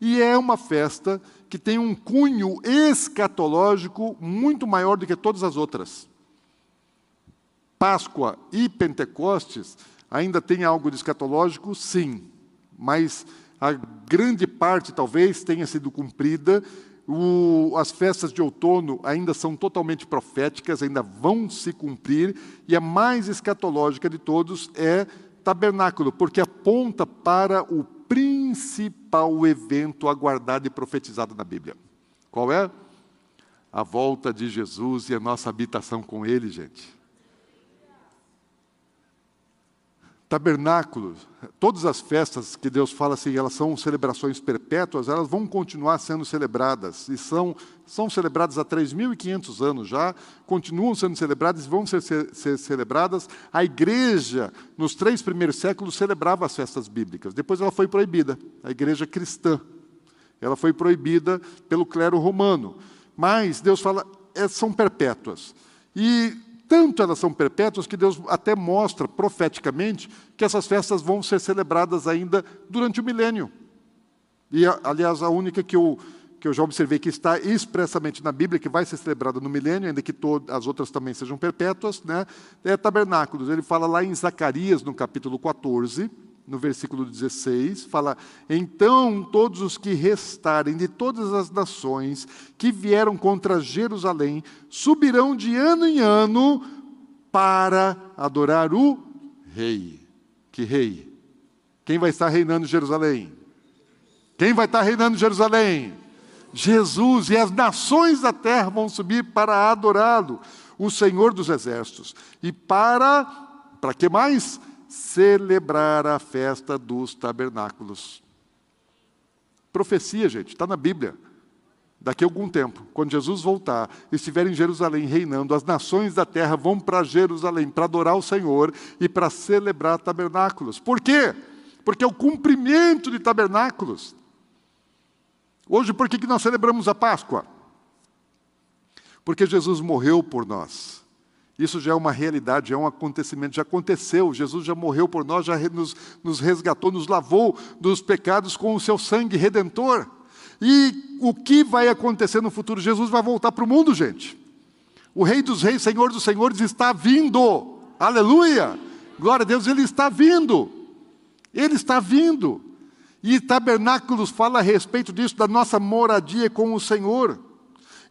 E é uma festa que tem um cunho escatológico muito maior do que todas as outras. Páscoa e Pentecostes ainda tem algo de escatológico, sim, mas a grande parte talvez tenha sido cumprida. O, as festas de outono ainda são totalmente proféticas, ainda vão se cumprir, e a mais escatológica de todos é tabernáculo, porque aponta para o principal evento aguardado e profetizado na Bíblia. Qual é? A volta de Jesus e a nossa habitação com Ele, gente. Tabernáculos, todas as festas que Deus fala assim, elas são celebrações perpétuas, elas vão continuar sendo celebradas, e são, são celebradas há 3.500 anos já, continuam sendo celebradas e vão ser, ser, ser, celebradas. A igreja, nos três primeiros séculos, celebrava as festas bíblicas, depois ela foi proibida, a igreja cristã. Ela foi proibida pelo clero romano. Mas Deus fala, é, são perpétuas. E tanto elas são perpétuas que Deus até mostra profeticamente que essas festas vão ser celebradas ainda durante o milênio. E, aliás, a única que eu, que eu já observei que está expressamente na Bíblia, que vai ser celebrada no milênio, ainda que todas as outras também sejam perpétuas, né, é tabernáculos. Ele fala lá em Zacarias, no capítulo 14, no versículo 16, fala: Então todos os que restarem de todas as nações que vieram contra Jerusalém subirão de ano em ano para adorar o Rei. Que Rei? Quem vai estar reinando em Jerusalém? Quem vai estar reinando em Jerusalém? Jesus, e as nações da terra vão subir para adorá-lo, o Senhor dos exércitos. E para, para que mais? Celebrar a festa dos tabernáculos. Profecia, gente, está na Bíblia. Daqui a algum tempo, quando Jesus voltar, estiver em Jerusalém reinando, as nações da terra vão para Jerusalém para adorar o Senhor e para celebrar tabernáculos. Por quê? Porque é o cumprimento de tabernáculos. Hoje, por que nós celebramos a Páscoa? Porque Jesus morreu por nós. Isso já é uma realidade, é um acontecimento, já aconteceu. Jesus já morreu por nós, já nos, nos resgatou, nos lavou dos pecados com o seu sangue redentor. E o que vai acontecer no futuro? Jesus vai voltar para o mundo, gente. O Rei dos Reis, Senhor dos Senhores está vindo. Aleluia! Glória a Deus, ele está vindo. Ele está vindo. E tabernáculos fala a respeito disso, da nossa moradia com o Senhor.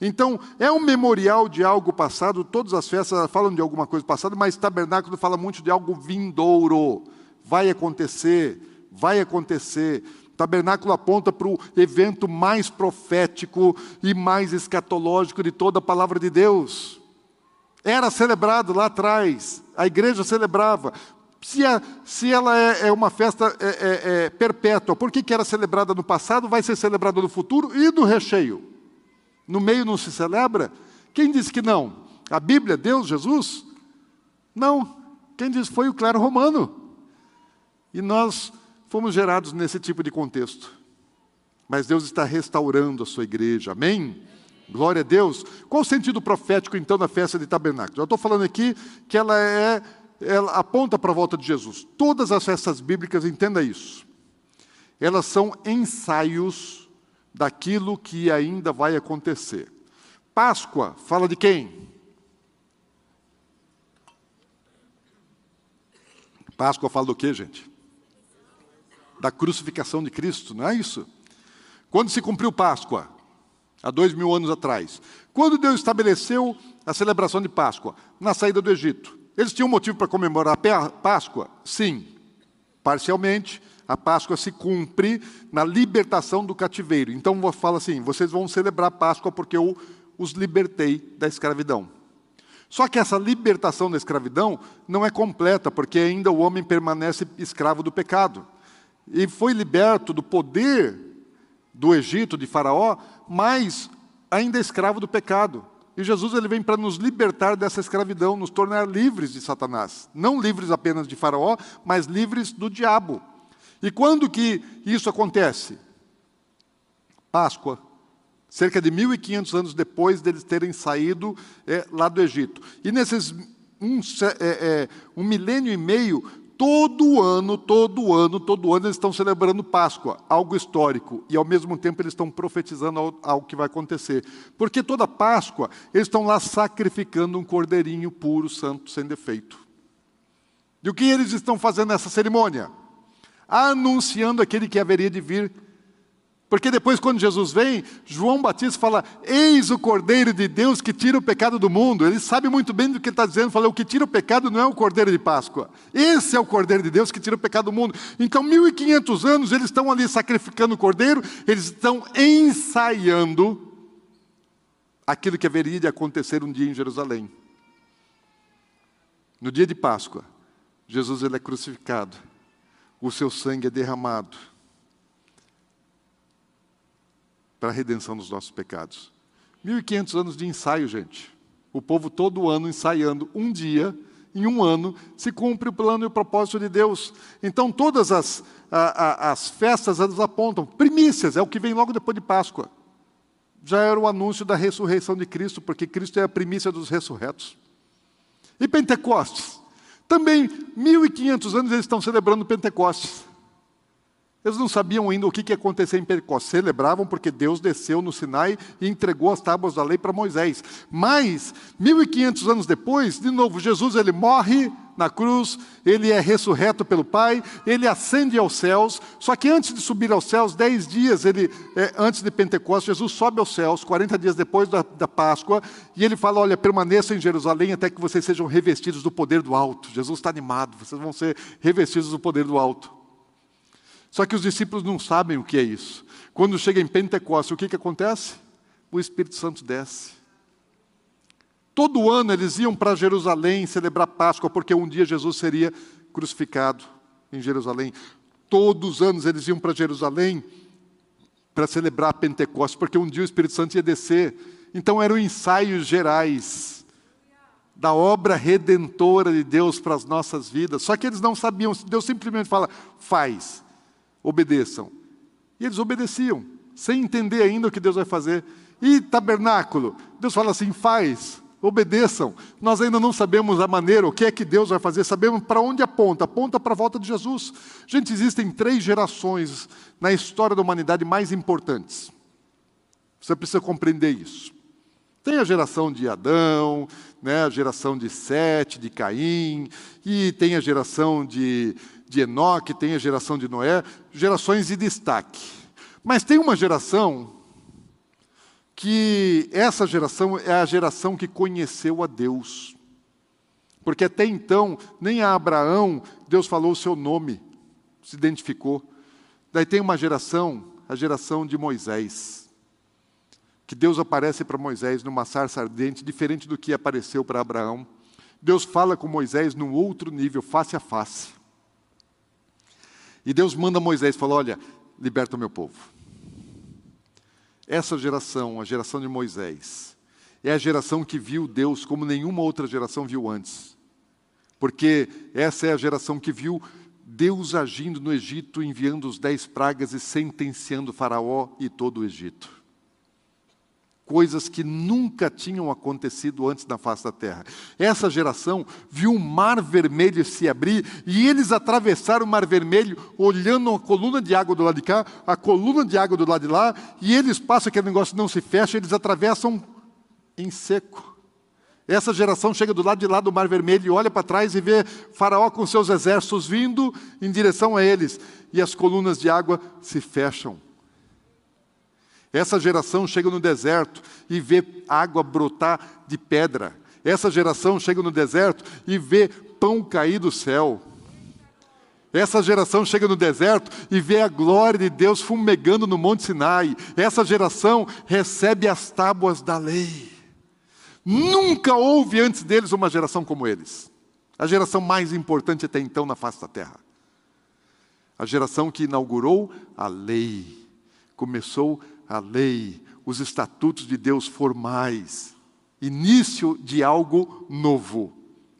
Então, é um memorial de algo passado, todas as festas falam de alguma coisa passada, mas tabernáculo fala muito de algo vindouro. Vai acontecer, vai acontecer. Tabernáculo aponta para o evento mais profético e mais escatológico de toda a palavra de Deus. Era celebrado lá atrás, a igreja celebrava. Se, a, se ela é, é, uma festa é, é, é, perpétua, por que, que era celebrada no passado, vai ser celebrada no futuro e no recheio? No meio não se celebra? Quem disse que não? A Bíblia, Deus, Jesus? Não. Quem disse foi o clero romano. E nós fomos gerados nesse tipo de contexto. Mas Deus está restaurando a sua igreja, amém? Glória a Deus. Qual o sentido profético, então, da festa de tabernáculos? Eu estou falando aqui que ela é ela aponta para a volta de Jesus. Todas as festas bíblicas, entenda isso. Elas são ensaios daquilo que ainda vai acontecer. Páscoa fala de quem? Páscoa fala do quê, gente? Da crucificação de Cristo, não é isso? Quando se cumpriu Páscoa? Há dois mil anos atrás. Quando Deus estabeleceu a celebração de Páscoa? Na saída do Egito. Eles tinham motivo para comemorar a Páscoa? Sim, parcialmente. A Páscoa se cumpre na libertação do cativeiro. Então, fala assim: vocês vão celebrar a Páscoa porque eu os libertei da escravidão. Só que essa libertação da escravidão não é completa, porque ainda o homem permanece escravo do pecado. E foi liberto do poder do Egito, de Faraó, mas ainda é escravo do pecado. E Jesus ele vem para nos libertar dessa escravidão, nos tornar livres de Satanás. Não livres apenas de Faraó, mas livres do diabo. E quando que isso acontece? Páscoa. Cerca de 1.500 anos depois deles terem saído é, lá do Egito. E nesses um, é, é, um milênio e meio, Todo ano, todo ano, todo ano eles estão celebrando Páscoa, algo histórico, e ao mesmo tempo eles estão profetizando algo que vai acontecer. Porque toda Páscoa eles estão lá sacrificando um cordeirinho puro, santo, sem defeito. E o que eles estão fazendo nessa cerimônia? Anunciando aquele que haveria de vir porque depois, quando Jesus vem, João Batista fala: Eis o Cordeiro de Deus que tira o pecado do mundo. Ele sabe muito bem do que ele está dizendo. Fala: O que tira o pecado não é o Cordeiro de Páscoa. Esse é o Cordeiro de Deus que tira o pecado do mundo. Então, 1500 anos, eles estão ali sacrificando o Cordeiro, eles estão ensaiando aquilo que haveria de acontecer um dia em Jerusalém. No dia de Páscoa, Jesus ele é crucificado, o seu sangue é derramado para a redenção dos nossos pecados. 1.500 anos de ensaio, gente. O povo todo ano ensaiando um dia, em um ano, se cumpre o plano e o propósito de Deus. Então, todas as, a, a, as festas, elas apontam. Primícias, é o que vem logo depois de Páscoa. Já era o anúncio da ressurreição de Cristo, porque Cristo é a primícia dos ressurretos. E Pentecostes? Também, 1.500 anos eles estão celebrando Pentecostes. Eles não sabiam ainda o que ia acontecer em Pentecostes. Celebravam porque Deus desceu no Sinai e entregou as tábuas da lei para Moisés. Mas, 1500 anos depois, de novo, Jesus ele morre na cruz, ele é ressurreto pelo Pai, ele ascende aos céus. Só que antes de subir aos céus, dez dias ele, é, antes de Pentecostes, Jesus sobe aos céus, 40 dias depois da, da Páscoa, e ele fala: Olha, permaneçam em Jerusalém até que vocês sejam revestidos do poder do alto. Jesus está animado, vocês vão ser revestidos do poder do alto. Só que os discípulos não sabem o que é isso. Quando chega em Pentecostes, o que, que acontece? O Espírito Santo desce. Todo ano eles iam para Jerusalém celebrar Páscoa, porque um dia Jesus seria crucificado em Jerusalém. Todos os anos eles iam para Jerusalém para celebrar Pentecostes, porque um dia o Espírito Santo ia descer. Então eram ensaios gerais da obra redentora de Deus para as nossas vidas. Só que eles não sabiam, Deus simplesmente fala: faz obedeçam. E eles obedeciam, sem entender ainda o que Deus vai fazer. E tabernáculo, Deus fala assim: faz, obedeçam. Nós ainda não sabemos a maneira, o que é que Deus vai fazer, sabemos para onde aponta, aponta para a volta de Jesus. Gente, existem três gerações na história da humanidade mais importantes. Você precisa compreender isso. Tem a geração de Adão, né, a geração de Sete, de Caim, e tem a geração de, de Enoque, tem a geração de Noé, gerações de destaque. Mas tem uma geração que essa geração é a geração que conheceu a Deus. Porque até então, nem a Abraão, Deus falou o seu nome, se identificou. Daí tem uma geração, a geração de Moisés, que Deus aparece para Moisés numa sarça ardente, diferente do que apareceu para Abraão. Deus fala com Moisés num outro nível, face a face. E Deus manda Moisés, fala, olha, liberta o meu povo. Essa geração, a geração de Moisés, é a geração que viu Deus como nenhuma outra geração viu antes. Porque essa é a geração que viu Deus agindo no Egito, enviando os dez pragas e sentenciando Faraó e todo o Egito. Coisas que nunca tinham acontecido antes na face da terra. Essa geração viu o mar vermelho se abrir e eles atravessaram o mar vermelho, olhando a coluna de água do lado de cá, a coluna de água do lado de lá, e eles passam aquele negócio não se fecha, eles atravessam em seco. Essa geração chega do lado de lá do Mar Vermelho e olha para trás e vê Faraó com seus exércitos vindo em direção a eles, e as colunas de água se fecham. Essa geração chega no deserto e vê água brotar de pedra. Essa geração chega no deserto e vê pão cair do céu. Essa geração chega no deserto e vê a glória de Deus fumegando no Monte Sinai. Essa geração recebe as tábuas da lei. Nunca houve antes deles uma geração como eles. A geração mais importante até então na face da terra. A geração que inaugurou a lei, começou a lei, os estatutos de Deus formais, início de algo novo.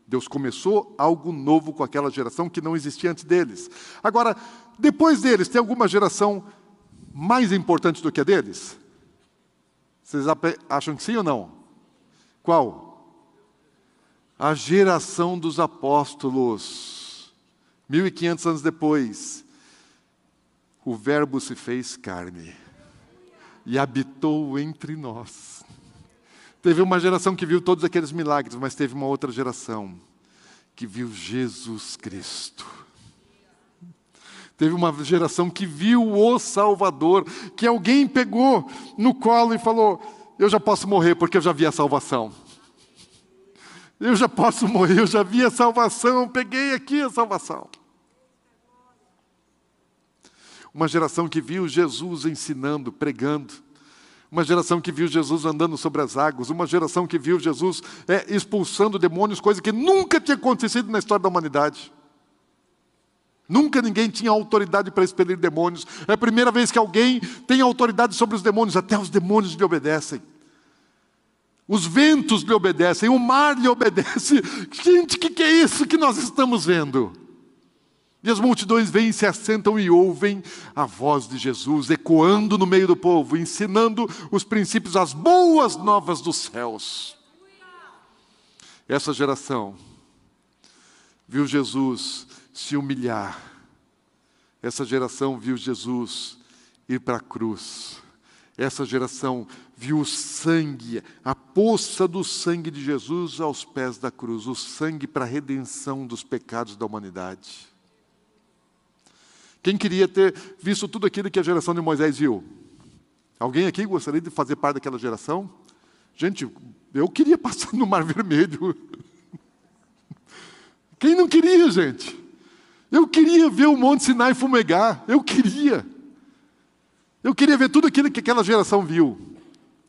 Deus começou algo novo com aquela geração que não existia antes deles. Agora, depois deles, tem alguma geração mais importante do que a deles? Vocês acham que sim ou não? Qual? A geração dos apóstolos. 1500 anos depois, o Verbo se fez carne e habitou entre nós. Teve uma geração que viu todos aqueles milagres, mas teve uma outra geração que viu Jesus Cristo. Teve uma geração que viu o Salvador, que alguém pegou no colo e falou: eu já posso morrer porque eu já vi a salvação. Eu já posso morrer, eu já vi a salvação, peguei aqui a salvação. Uma geração que viu Jesus ensinando, pregando. Uma geração que viu Jesus andando sobre as águas. Uma geração que viu Jesus é, expulsando demônios, coisa que nunca tinha acontecido na história da humanidade. Nunca ninguém tinha autoridade para expelir demônios. É a primeira vez que alguém tem autoridade sobre os demônios, até os demônios lhe obedecem. Os ventos lhe obedecem, o mar lhe obedece. [LAUGHS] Gente, o que, que é isso que nós estamos vendo? E as multidões vêm, se assentam e ouvem a voz de Jesus ecoando no meio do povo, ensinando os princípios, as boas novas dos céus. Essa geração viu Jesus se humilhar. Essa geração viu Jesus ir para a cruz. Essa geração viu o sangue, a poça do sangue de Jesus aos pés da cruz, o sangue para a redenção dos pecados da humanidade. Quem queria ter visto tudo aquilo que a geração de Moisés viu? Alguém aqui gostaria de fazer parte daquela geração? Gente, eu queria [LAUGHS] passar no Mar Vermelho. Quem não queria, gente? Eu queria ver o Monte Sinai fumegar, eu queria. Eu queria ver tudo aquilo que aquela geração viu.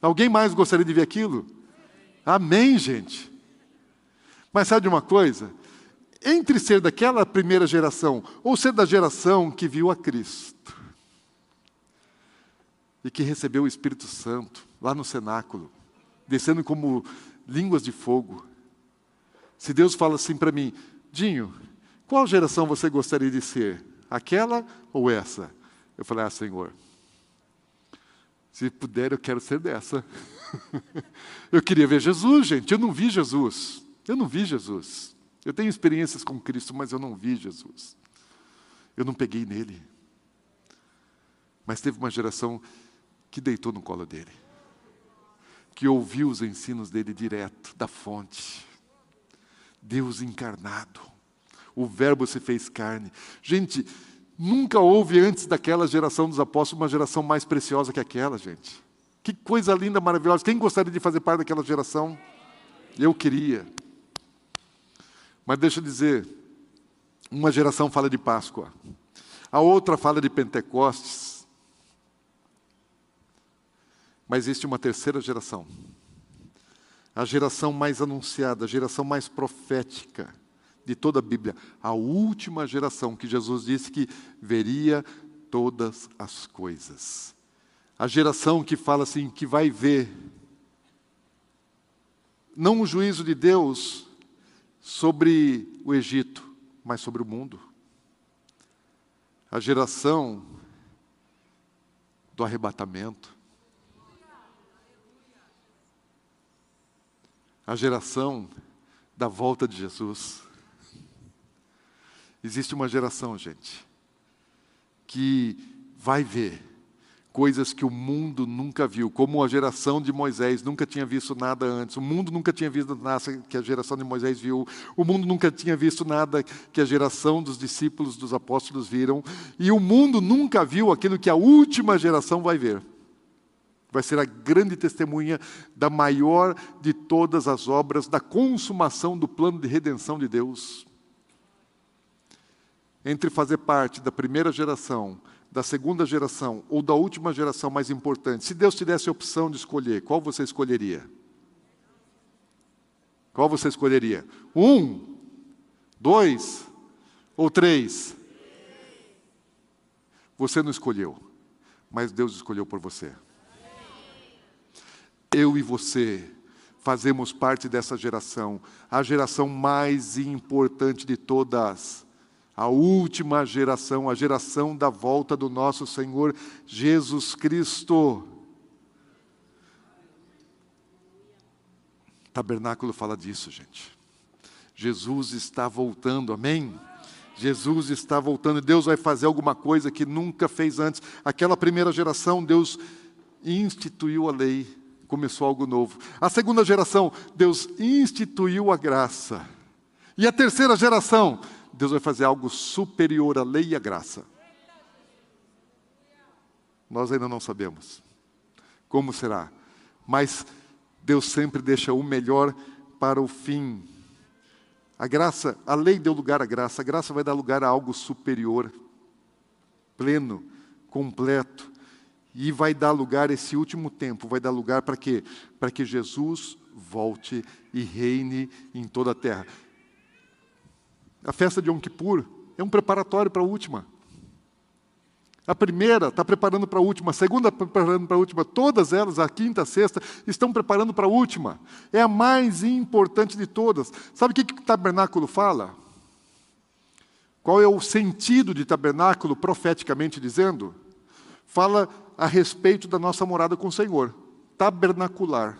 Alguém mais gostaria de ver aquilo? Amém, gente. Mas sabe de uma coisa? Entre ser daquela primeira geração ou ser da geração que viu a Cristo e que recebeu o Espírito Santo lá no cenáculo, descendo como línguas de fogo. Se Deus fala assim para mim, Dinho, qual geração você gostaria de ser? Aquela ou essa? Eu falei, ah, Senhor, se puder, eu quero ser dessa. [LAUGHS] eu queria ver Jesus, gente. Eu não vi Jesus. Eu não vi Jesus. Eu tenho experiências com Cristo, mas eu não vi Jesus. Eu não peguei nele. Mas teve uma geração que deitou no colo dele, que ouviu os ensinos dele direto, da fonte. Deus encarnado O Verbo se fez carne. Gente, nunca houve antes daquela geração dos apóstolos uma geração mais preciosa que aquela, gente. Que coisa linda, maravilhosa. Quem gostaria de fazer parte daquela geração? Eu queria. Mas deixa eu dizer, uma geração fala de Páscoa, a outra fala de Pentecostes, mas existe uma terceira geração, a geração mais anunciada, a geração mais profética de toda a Bíblia, a última geração que Jesus disse que veria todas as coisas. A geração que fala assim, que vai ver não o juízo de Deus sobre o Egito, mas sobre o mundo. A geração do arrebatamento. A geração da volta de Jesus. Existe uma geração, gente, que vai ver coisas que o mundo nunca viu, como a geração de Moisés nunca tinha visto nada antes. O mundo nunca tinha visto nada que a geração de Moisés viu. O mundo nunca tinha visto nada que a geração dos discípulos, dos apóstolos viram. E o mundo nunca viu aquilo que a última geração vai ver. Vai ser a grande testemunha da maior de todas as obras, da consumação do plano de redenção de Deus. Entre fazer parte da primeira geração da segunda geração ou da última geração mais importante, se Deus te desse a opção de escolher, qual você escolheria? Qual você escolheria? Um, dois ou três? Você não escolheu, mas Deus escolheu por você. Eu e você fazemos parte dessa geração, a geração mais importante de todas a última geração, a geração da volta do nosso Senhor Jesus Cristo. Tabernáculo fala disso, gente. Jesus está voltando, amém? Jesus está voltando e Deus vai fazer alguma coisa que nunca fez antes. Aquela primeira geração, Deus instituiu a lei, começou algo novo. A segunda geração, Deus instituiu a graça. E a terceira geração, Deus vai fazer algo superior à lei e à graça. Nós ainda não sabemos como será, mas Deus sempre deixa o melhor para o fim. A graça, a lei deu lugar à graça, a graça vai dar lugar a algo superior, pleno, completo, e vai dar lugar esse último tempo, vai dar lugar para quê? Para que Jesus volte e reine em toda a terra. A festa de Yom Kippur é um preparatório para a última. A primeira está preparando para a última, a segunda está preparando para a última, todas elas, a quinta, a sexta, estão preparando para a última. É a mais importante de todas. Sabe o que, que o tabernáculo fala? Qual é o sentido de tabernáculo, profeticamente dizendo? Fala a respeito da nossa morada com o Senhor. Tabernacular,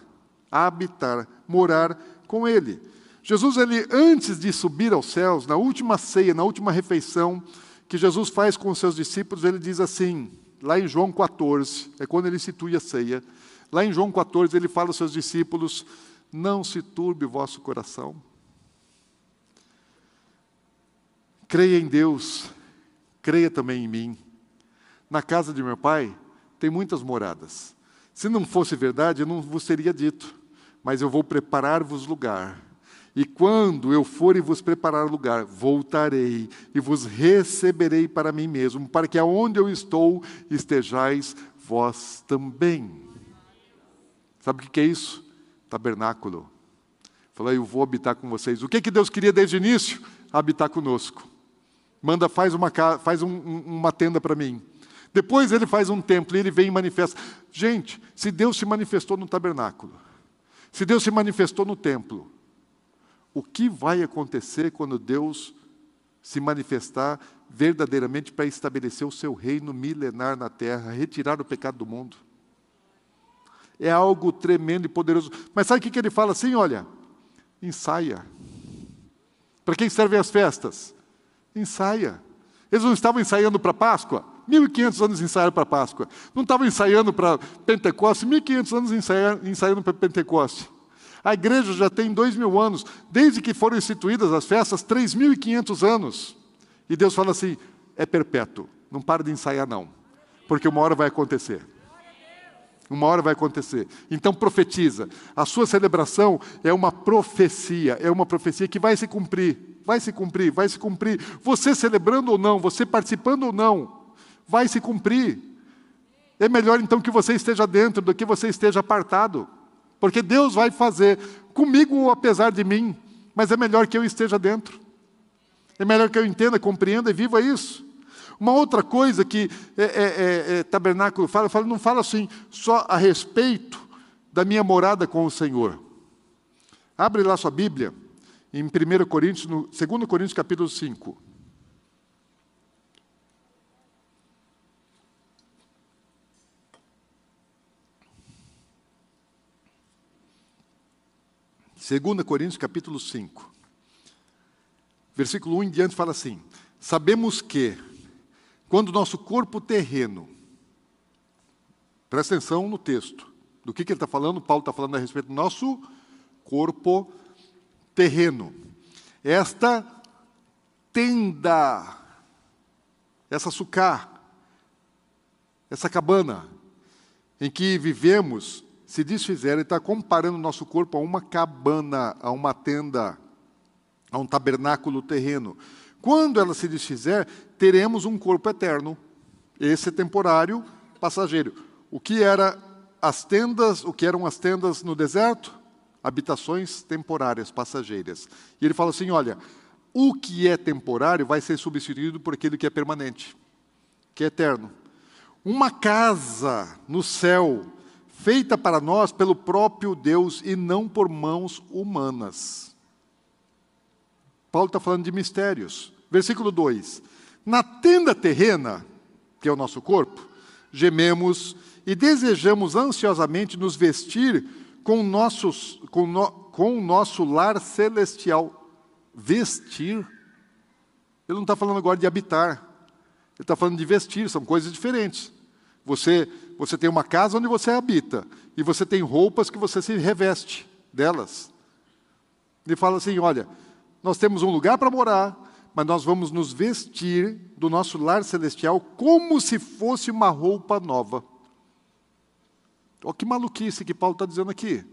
habitar, morar com Ele. Jesus, ele, antes de subir aos céus, na última ceia, na última refeição que Jesus faz com os seus discípulos, ele diz assim, lá em João 14, é quando ele institui a ceia, lá em João 14 ele fala aos seus discípulos: Não se turbe o vosso coração. Creia em Deus, creia também em mim. Na casa de meu pai tem muitas moradas. Se não fosse verdade, eu não vos teria dito, mas eu vou preparar-vos lugar e quando eu for e vos preparar lugar, voltarei e vos receberei para mim mesmo, para que aonde eu estou estejais vós também. Sabe o que é isso? Tabernáculo. Falei, eu vou habitar com vocês. O que, que Deus queria desde o início? Habitar conosco. Manda, faz uma, faz um, uma tenda para mim. Depois ele faz um templo e ele vem e manifesta. Gente, se Deus se manifestou no tabernáculo, se Deus se manifestou no templo, o que vai acontecer quando Deus se manifestar verdadeiramente para estabelecer o seu reino milenar na terra, retirar o pecado do mundo. É algo tremendo e poderoso. Mas sabe o que ele fala assim? Olha, ensaia. Para quem servem as festas? Ensaia. Eles não estavam ensaiando para Páscoa? 1.500 anos ensaiaram para Páscoa. Não estavam ensaiando para Pentecostes? 1.500 anos ensaiando para Pentecostes. A igreja já tem dois mil anos, desde que foram instituídas as festas, 3.500 anos. E Deus fala assim: é perpétuo, não para de ensaiar, não, porque uma hora vai acontecer. Uma hora vai acontecer. Então profetiza. A sua celebração é uma profecia, é uma profecia que vai se cumprir, vai se cumprir, vai se cumprir. Você celebrando ou não, você participando ou não, vai se cumprir. É melhor então que você esteja dentro do que você esteja apartado. Porque Deus vai fazer comigo ou apesar de mim, mas é melhor que eu esteja dentro. É melhor que eu entenda, compreenda e viva isso. Uma outra coisa que é, é, é, é tabernáculo fala, fala, não fala assim só a respeito da minha morada com o Senhor. Abre lá sua Bíblia, em 1 Coríntios, no 2 Coríntios capítulo 5. Segunda Coríntios capítulo 5. Versículo 1 em diante fala assim: Sabemos que quando nosso corpo terreno, presta atenção no texto, do que, que ele está falando? Paulo está falando a respeito do nosso corpo terreno. Esta tenda, essa sucá, essa cabana em que vivemos, se desfizer, ele está comparando o nosso corpo a uma cabana, a uma tenda, a um tabernáculo terreno. Quando ela se desfizer, teremos um corpo eterno. Esse temporário, passageiro. O que era as tendas, o que eram as tendas no deserto? Habitações temporárias, passageiras. E ele fala assim: olha, o que é temporário vai ser substituído por aquilo que é permanente, que é eterno. Uma casa no céu, feita para nós pelo próprio Deus e não por mãos humanas. Paulo está falando de mistérios. Versículo 2: Na tenda terrena, que é o nosso corpo, gememos e desejamos ansiosamente nos vestir com, nossos, com, no, com o nosso lar celestial. Vestir. Ele não está falando agora de habitar. Ele está falando de vestir, são coisas diferentes. Você, você tem uma casa onde você habita, e você tem roupas que você se reveste delas. Ele fala assim: olha, nós temos um lugar para morar, mas nós vamos nos vestir do nosso lar celestial como se fosse uma roupa nova. Olha que maluquice que Paulo está dizendo aqui.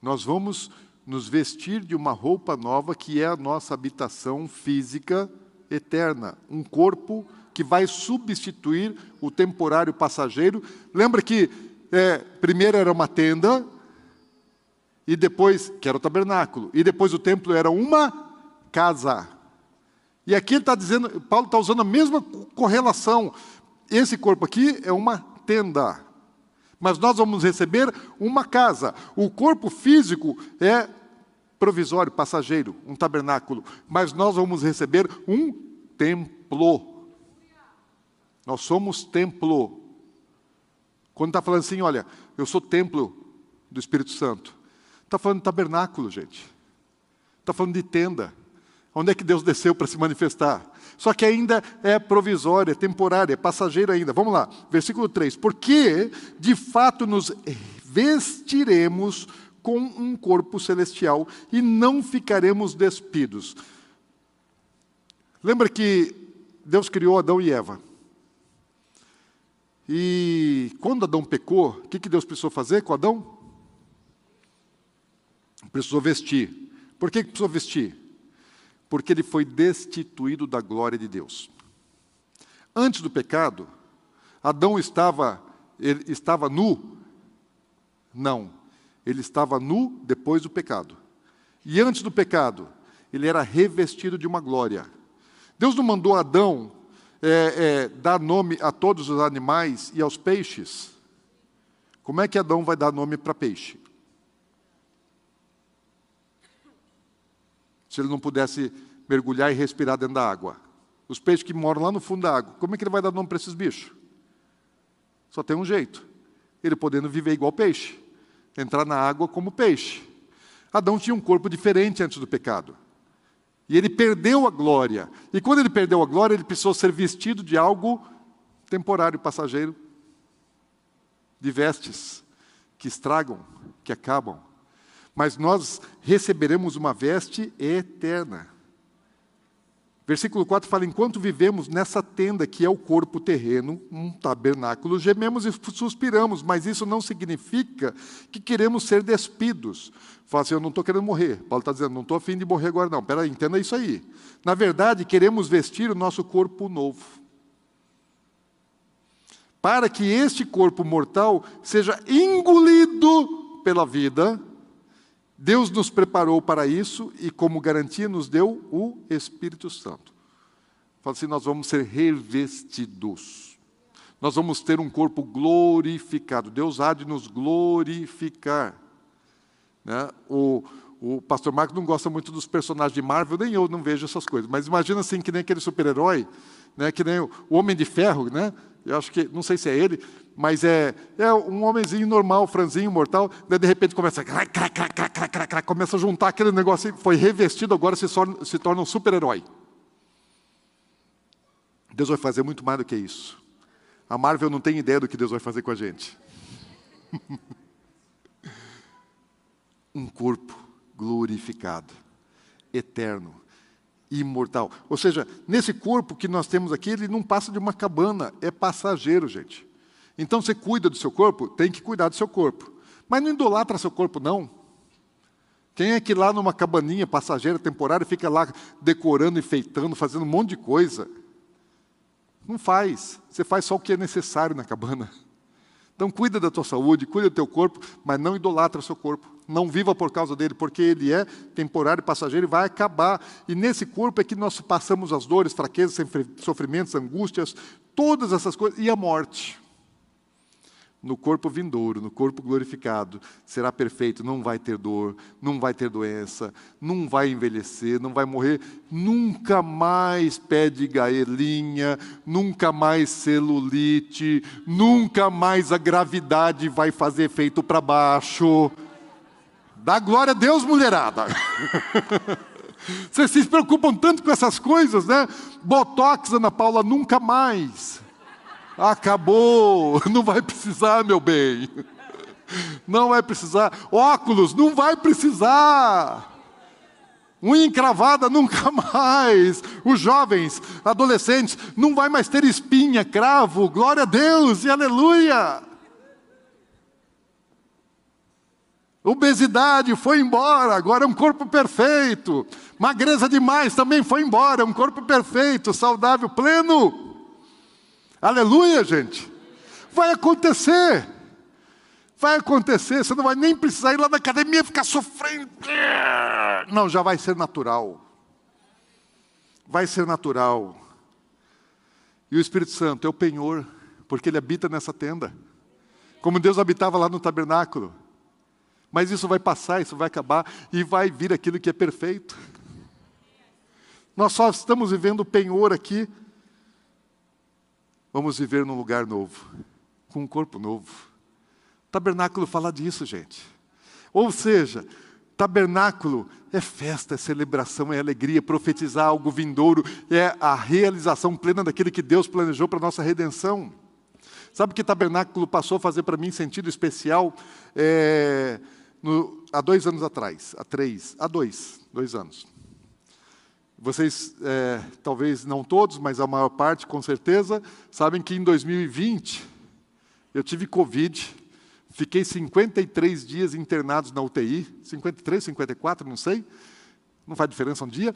Nós vamos nos vestir de uma roupa nova que é a nossa habitação física eterna, um corpo que vai substituir o temporário passageiro. Lembra que é, primeiro era uma tenda, e depois, que era o tabernáculo, e depois o templo era uma casa. E aqui ele está dizendo, Paulo está usando a mesma correlação. Esse corpo aqui é uma tenda, mas nós vamos receber uma casa. O corpo físico é provisório, passageiro, um tabernáculo, mas nós vamos receber um templo. Nós somos templo. Quando está falando assim, olha, eu sou templo do Espírito Santo. Está falando de tabernáculo, gente. Está falando de tenda. Onde é que Deus desceu para se manifestar? Só que ainda é provisória, é temporária, é passageira ainda. Vamos lá, versículo 3. Porque, de fato, nos vestiremos com um corpo celestial e não ficaremos despidos. Lembra que Deus criou Adão e Eva. E quando Adão pecou, o que Deus precisou fazer com Adão? Precisou vestir. Por que precisou vestir? Porque ele foi destituído da glória de Deus. Antes do pecado, Adão estava, ele estava nu? Não. Ele estava nu depois do pecado. E antes do pecado, ele era revestido de uma glória. Deus não mandou Adão é, é, dar nome a todos os animais e aos peixes. Como é que Adão vai dar nome para peixe? se ele não pudesse mergulhar e respirar dentro da água? Os peixes que moram lá no fundo da água, como é que ele vai dar nome para esses bichos? Só tem um jeito: ele podendo viver igual peixe, entrar na água como peixe. Adão tinha um corpo diferente antes do pecado. E ele perdeu a glória. E quando ele perdeu a glória, ele precisou ser vestido de algo temporário, passageiro, de vestes. que estragam, que acabam. Mas nós receberemos uma veste eterna. Versículo 4 fala: Enquanto vivemos nessa tenda que é o corpo terreno, um tabernáculo, gememos e suspiramos, mas isso não significa que queremos ser despidos. Fala assim: Eu não estou querendo morrer. Paulo está dizendo: Não estou afim de morrer agora, não. Peraí, entenda isso aí. Na verdade, queremos vestir o nosso corpo novo. Para que este corpo mortal seja engolido pela vida, Deus nos preparou para isso e, como garantia, nos deu o Espírito Santo. Fala assim: nós vamos ser revestidos. Nós vamos ter um corpo glorificado. Deus há de nos glorificar. Né? O, o pastor Marco não gosta muito dos personagens de Marvel, nem eu não vejo essas coisas. Mas imagina assim, que nem aquele super-herói, né? que nem o Homem de Ferro, né? Eu acho que, não sei se é ele, mas é, é um homenzinho normal, franzinho, mortal, daí de repente começa a, começa a juntar aquele negócio, foi revestido, agora se torna, se torna um super-herói. Deus vai fazer muito mais do que isso. A Marvel não tem ideia do que Deus vai fazer com a gente. [LAUGHS] um corpo glorificado, eterno, imortal. Ou seja, nesse corpo que nós temos aqui, ele não passa de uma cabana, é passageiro, gente. Então você cuida do seu corpo, tem que cuidar do seu corpo. Mas não idolatra seu corpo, não. Quem é que lá numa cabaninha passageira temporária fica lá decorando, enfeitando, fazendo um monte de coisa? Não faz. Você faz só o que é necessário na cabana. Então cuida da tua saúde, cuida do teu corpo, mas não idolatra o seu corpo. Não viva por causa dele, porque ele é temporário, passageiro e vai acabar. E nesse corpo é que nós passamos as dores, fraquezas, sofrimentos, angústias, todas essas coisas e a morte no corpo vindouro, no corpo glorificado, será perfeito, não vai ter dor, não vai ter doença, não vai envelhecer, não vai morrer, nunca mais pé de gaelinha, nunca mais celulite, nunca mais a gravidade vai fazer efeito para baixo. Dá glória a Deus, mulherada. [LAUGHS] Vocês se preocupam tanto com essas coisas, né? Botox, Ana Paula, nunca mais. Acabou, [LAUGHS] não vai precisar, meu bem. [LAUGHS] Não vai precisar. Óculos, não vai precisar. Unha encravada nunca mais. Os jovens, adolescentes, não vai mais ter espinha, cravo. Glória a Deus e aleluia. Obesidade foi embora, agora é um corpo perfeito. Magreza demais também foi embora, é um corpo perfeito, saudável, pleno. Aleluia, gente. Vai acontecer. Vai acontecer. Você não vai nem precisar ir lá na academia ficar sofrendo. Não, já vai ser natural. Vai ser natural. E o Espírito Santo é o penhor, porque ele habita nessa tenda. Como Deus habitava lá no tabernáculo. Mas isso vai passar, isso vai acabar e vai vir aquilo que é perfeito. Nós só estamos vivendo penhor aqui Vamos viver num lugar novo, com um corpo novo. Tabernáculo fala disso, gente. Ou seja, tabernáculo é festa, é celebração, é alegria, profetizar algo vindouro, é a realização plena daquilo que Deus planejou para a nossa redenção. Sabe que tabernáculo passou a fazer para mim sentido especial é, no, há dois anos atrás, há três, há dois, dois anos. Vocês, é, talvez não todos, mas a maior parte, com certeza, sabem que em 2020 eu tive Covid, fiquei 53 dias internados na UTI, 53, 54, não sei, não faz diferença um dia,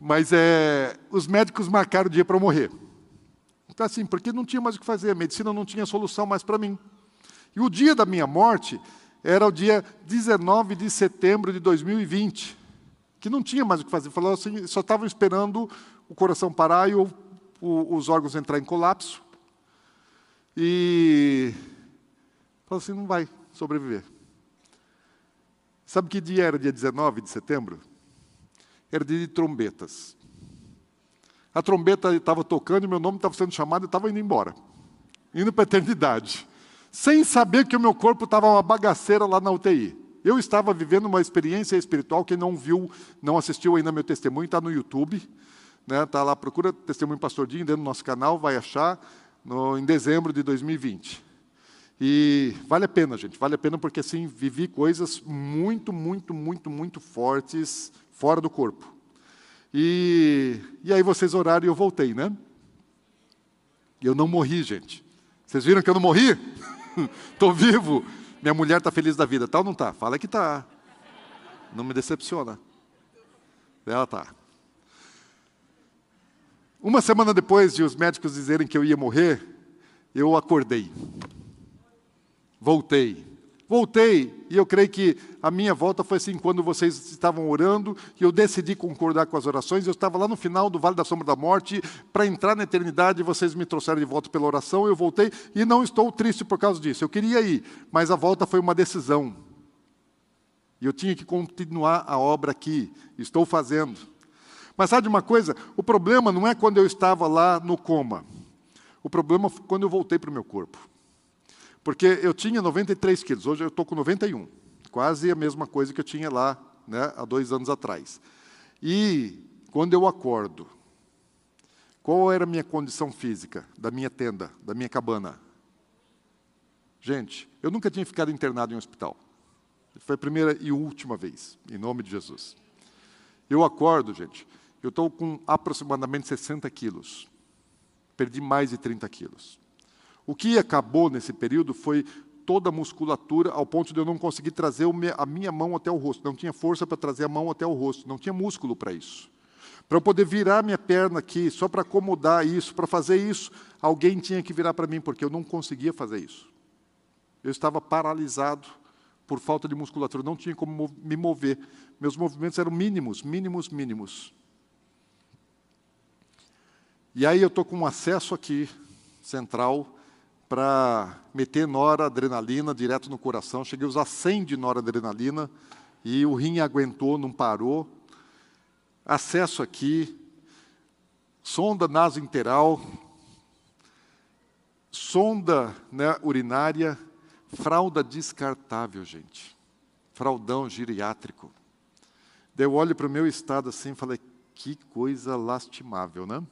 mas é, os médicos marcaram o dia para eu morrer. Então, assim, porque não tinha mais o que fazer, a medicina não tinha solução mais para mim. E o dia da minha morte era o dia 19 de setembro de 2020 que não tinha mais o que fazer. Falou assim, só estavam esperando o coração parar e o, o, os órgãos entrar em colapso. E falou assim, não vai sobreviver. Sabe que dia era dia 19 de setembro? Era dia de trombetas. A trombeta estava tocando meu nome estava sendo chamado e estava indo embora. Indo para a eternidade. Sem saber que o meu corpo estava uma bagaceira lá na UTI. Eu estava vivendo uma experiência espiritual. Quem não viu, não assistiu ainda meu testemunho, está no YouTube. Né? Tá lá, procura Testemunho Pastor Dinho dentro do nosso canal, vai achar, no, em dezembro de 2020. E vale a pena, gente, vale a pena porque assim vivi coisas muito, muito, muito, muito fortes fora do corpo. E, e aí vocês oraram e eu voltei, né? Eu não morri, gente. Vocês viram que eu não morri? [LAUGHS] Estou vivo. Minha mulher está feliz da vida. Tal tá não está? Fala que está. Não me decepciona. Ela está. Uma semana depois de os médicos dizerem que eu ia morrer, eu acordei. Voltei. Voltei, e eu creio que a minha volta foi assim, quando vocês estavam orando, e eu decidi concordar com as orações, eu estava lá no final do Vale da Sombra da Morte, para entrar na eternidade, vocês me trouxeram de volta pela oração, eu voltei, e não estou triste por causa disso. Eu queria ir, mas a volta foi uma decisão. E eu tinha que continuar a obra aqui, estou fazendo. Mas sabe de uma coisa? O problema não é quando eu estava lá no coma. O problema foi quando eu voltei para o meu corpo. Porque eu tinha 93 quilos, hoje eu estou com 91. Quase a mesma coisa que eu tinha lá né, há dois anos atrás. E quando eu acordo, qual era a minha condição física da minha tenda, da minha cabana? Gente, eu nunca tinha ficado internado em um hospital. Foi a primeira e última vez, em nome de Jesus. Eu acordo, gente, eu estou com aproximadamente 60 quilos. Perdi mais de 30 quilos. O que acabou nesse período foi toda a musculatura, ao ponto de eu não conseguir trazer a minha mão até o rosto. Não tinha força para trazer a mão até o rosto, não tinha músculo para isso. Para eu poder virar minha perna aqui, só para acomodar isso, para fazer isso, alguém tinha que virar para mim, porque eu não conseguia fazer isso. Eu estava paralisado por falta de musculatura, não tinha como me mover. Meus movimentos eram mínimos, mínimos, mínimos. E aí eu estou com um acesso aqui, central, para meter noradrenalina direto no coração. Cheguei a usar 100 de noradrenalina e o rim aguentou, não parou. Acesso aqui, sonda nasointeral, sonda né, urinária, fralda descartável, gente. Fraldão geriátrico. Daí eu olho para o meu estado assim e falei, que coisa lastimável, né?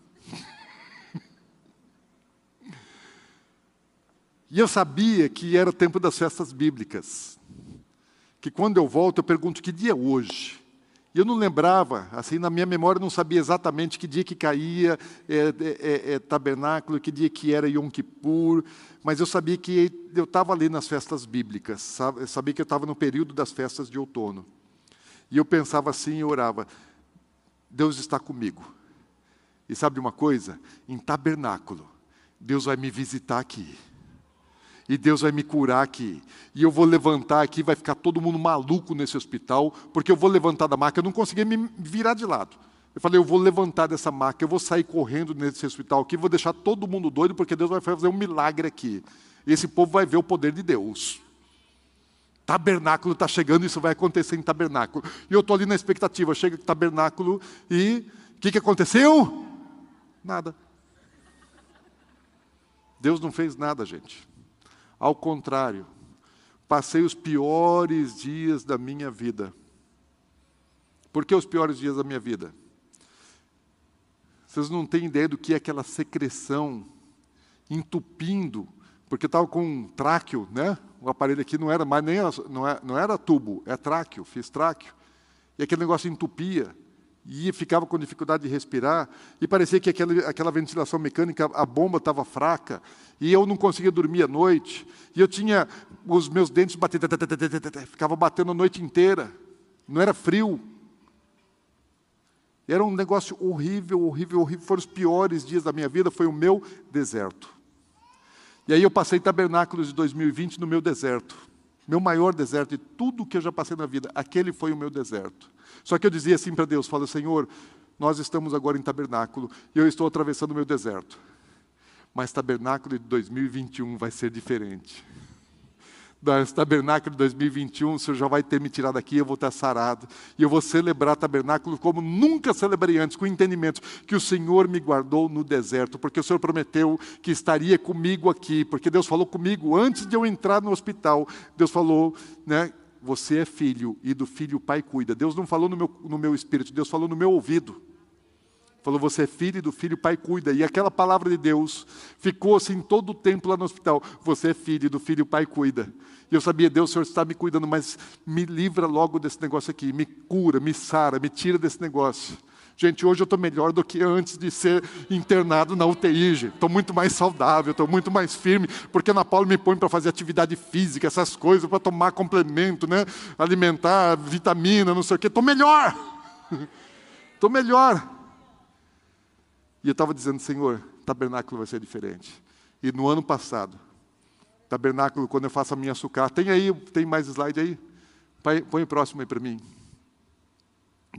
E eu sabia que era o tempo das festas bíblicas. Que quando eu volto, eu pergunto que dia é hoje. E eu não lembrava, assim, na minha memória, não sabia exatamente que dia que caía é, é, é, tabernáculo, que dia que era Yom Kippur, mas eu sabia que eu estava ali nas festas bíblicas, eu sabia que eu estava no período das festas de outono. E eu pensava assim e orava: Deus está comigo. E sabe uma coisa? Em tabernáculo, Deus vai me visitar aqui e Deus vai me curar aqui. E eu vou levantar aqui, vai ficar todo mundo maluco nesse hospital, porque eu vou levantar da maca, eu não consegui me virar de lado. Eu falei, eu vou levantar dessa maca, eu vou sair correndo nesse hospital aqui, vou deixar todo mundo doido, porque Deus vai fazer um milagre aqui. E esse povo vai ver o poder de Deus. Tabernáculo está chegando, isso vai acontecer em tabernáculo. E eu estou ali na expectativa, chega o tabernáculo e o que, que aconteceu? Nada. Deus não fez nada, gente. Ao contrário, passei os piores dias da minha vida. Por que os piores dias da minha vida? Vocês não têm ideia do que é aquela secreção entupindo, porque estava com um tráqueo, né? O aparelho aqui não era mais nem não era, é, não era tubo, é tráqueo, fiz tráqueo. E aquele negócio entupia e ficava com dificuldade de respirar, e parecia que aquela, aquela ventilação mecânica, a bomba estava fraca, e eu não conseguia dormir à noite, e eu tinha os meus dentes batendo, ficava batendo a noite inteira, não era frio. Era um negócio horrível, horrível, horrível. Foram os piores dias da minha vida, foi o meu deserto. E aí eu passei tabernáculos de 2020 no meu deserto. Meu maior deserto de tudo que eu já passei na vida, aquele foi o meu deserto. Só que eu dizia assim para Deus: fala, Senhor, nós estamos agora em tabernáculo e eu estou atravessando o meu deserto. Mas tabernáculo de 2021 vai ser diferente. Das tabernáculo de 2021, o Senhor já vai ter me tirado daqui, eu vou estar sarado. E eu vou celebrar tabernáculo como nunca celebrei antes, com entendimento que o Senhor me guardou no deserto, porque o Senhor prometeu que estaria comigo aqui, porque Deus falou comigo antes de eu entrar no hospital. Deus falou, né, você é filho, e do filho o pai cuida. Deus não falou no meu, no meu espírito, Deus falou no meu ouvido. Falou, você é filho e do filho o pai cuida. E aquela palavra de Deus ficou assim todo o tempo lá no hospital. Você é filho e do filho o pai cuida. E eu sabia, Deus, o Senhor está me cuidando, mas me livra logo desse negócio aqui. Me cura, me sara, me tira desse negócio. Gente, hoje eu estou melhor do que antes de ser internado na UTI. Estou muito mais saudável, estou muito mais firme, porque Ana Paula me põe para fazer atividade física, essas coisas, para tomar complemento, né? alimentar, vitamina, não sei o quê. Estou melhor. [LAUGHS] Estou melhor. E eu estava dizendo, Senhor, tabernáculo vai ser diferente. E no ano passado, tabernáculo, quando eu faço a minha sucá, tem aí, tem mais slide aí? Põe o próximo aí para mim.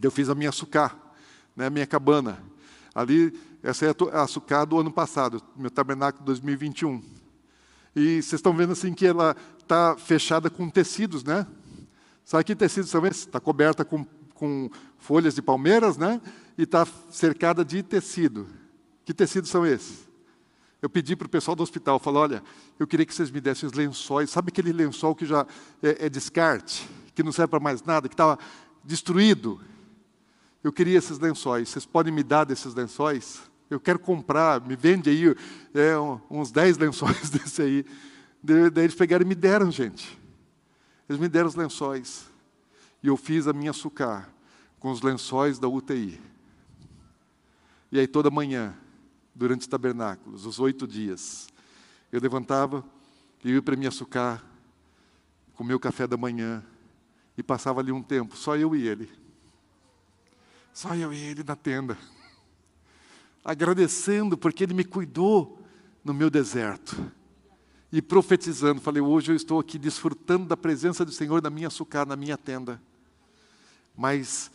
Eu fiz a minha sucá né, minha cabana. Ali, essa é a açucar do ano passado, meu tabernáculo 2021. E vocês estão vendo assim que ela está fechada com tecidos, né? Sabe que tecidos são esses? Está coberta com, com folhas de palmeiras, né? E está cercada de tecido. Que tecidos são esses? Eu pedi para o pessoal do hospital, falei, olha, eu queria que vocês me dessem os lençóis. Sabe aquele lençol que já é, é descarte, que não serve para mais nada, que estava destruído? Eu queria esses lençóis. Vocês podem me dar desses lençóis? Eu quero comprar, me vende aí é, uns 10 lençóis [LAUGHS] desse aí. Daí eles pegaram e me deram, gente. Eles me deram os lençóis. E eu fiz a minha sucar com os lençóis da UTI. E aí toda manhã, durante os tabernáculos, os oito dias, eu levantava e ia para minha sucar, comer o café da manhã e passava ali um tempo, só eu e ele. Só eu e ele na tenda. Agradecendo porque ele me cuidou no meu deserto. E profetizando, falei, hoje eu estou aqui desfrutando da presença do Senhor na minha açúcar, na minha tenda. Mas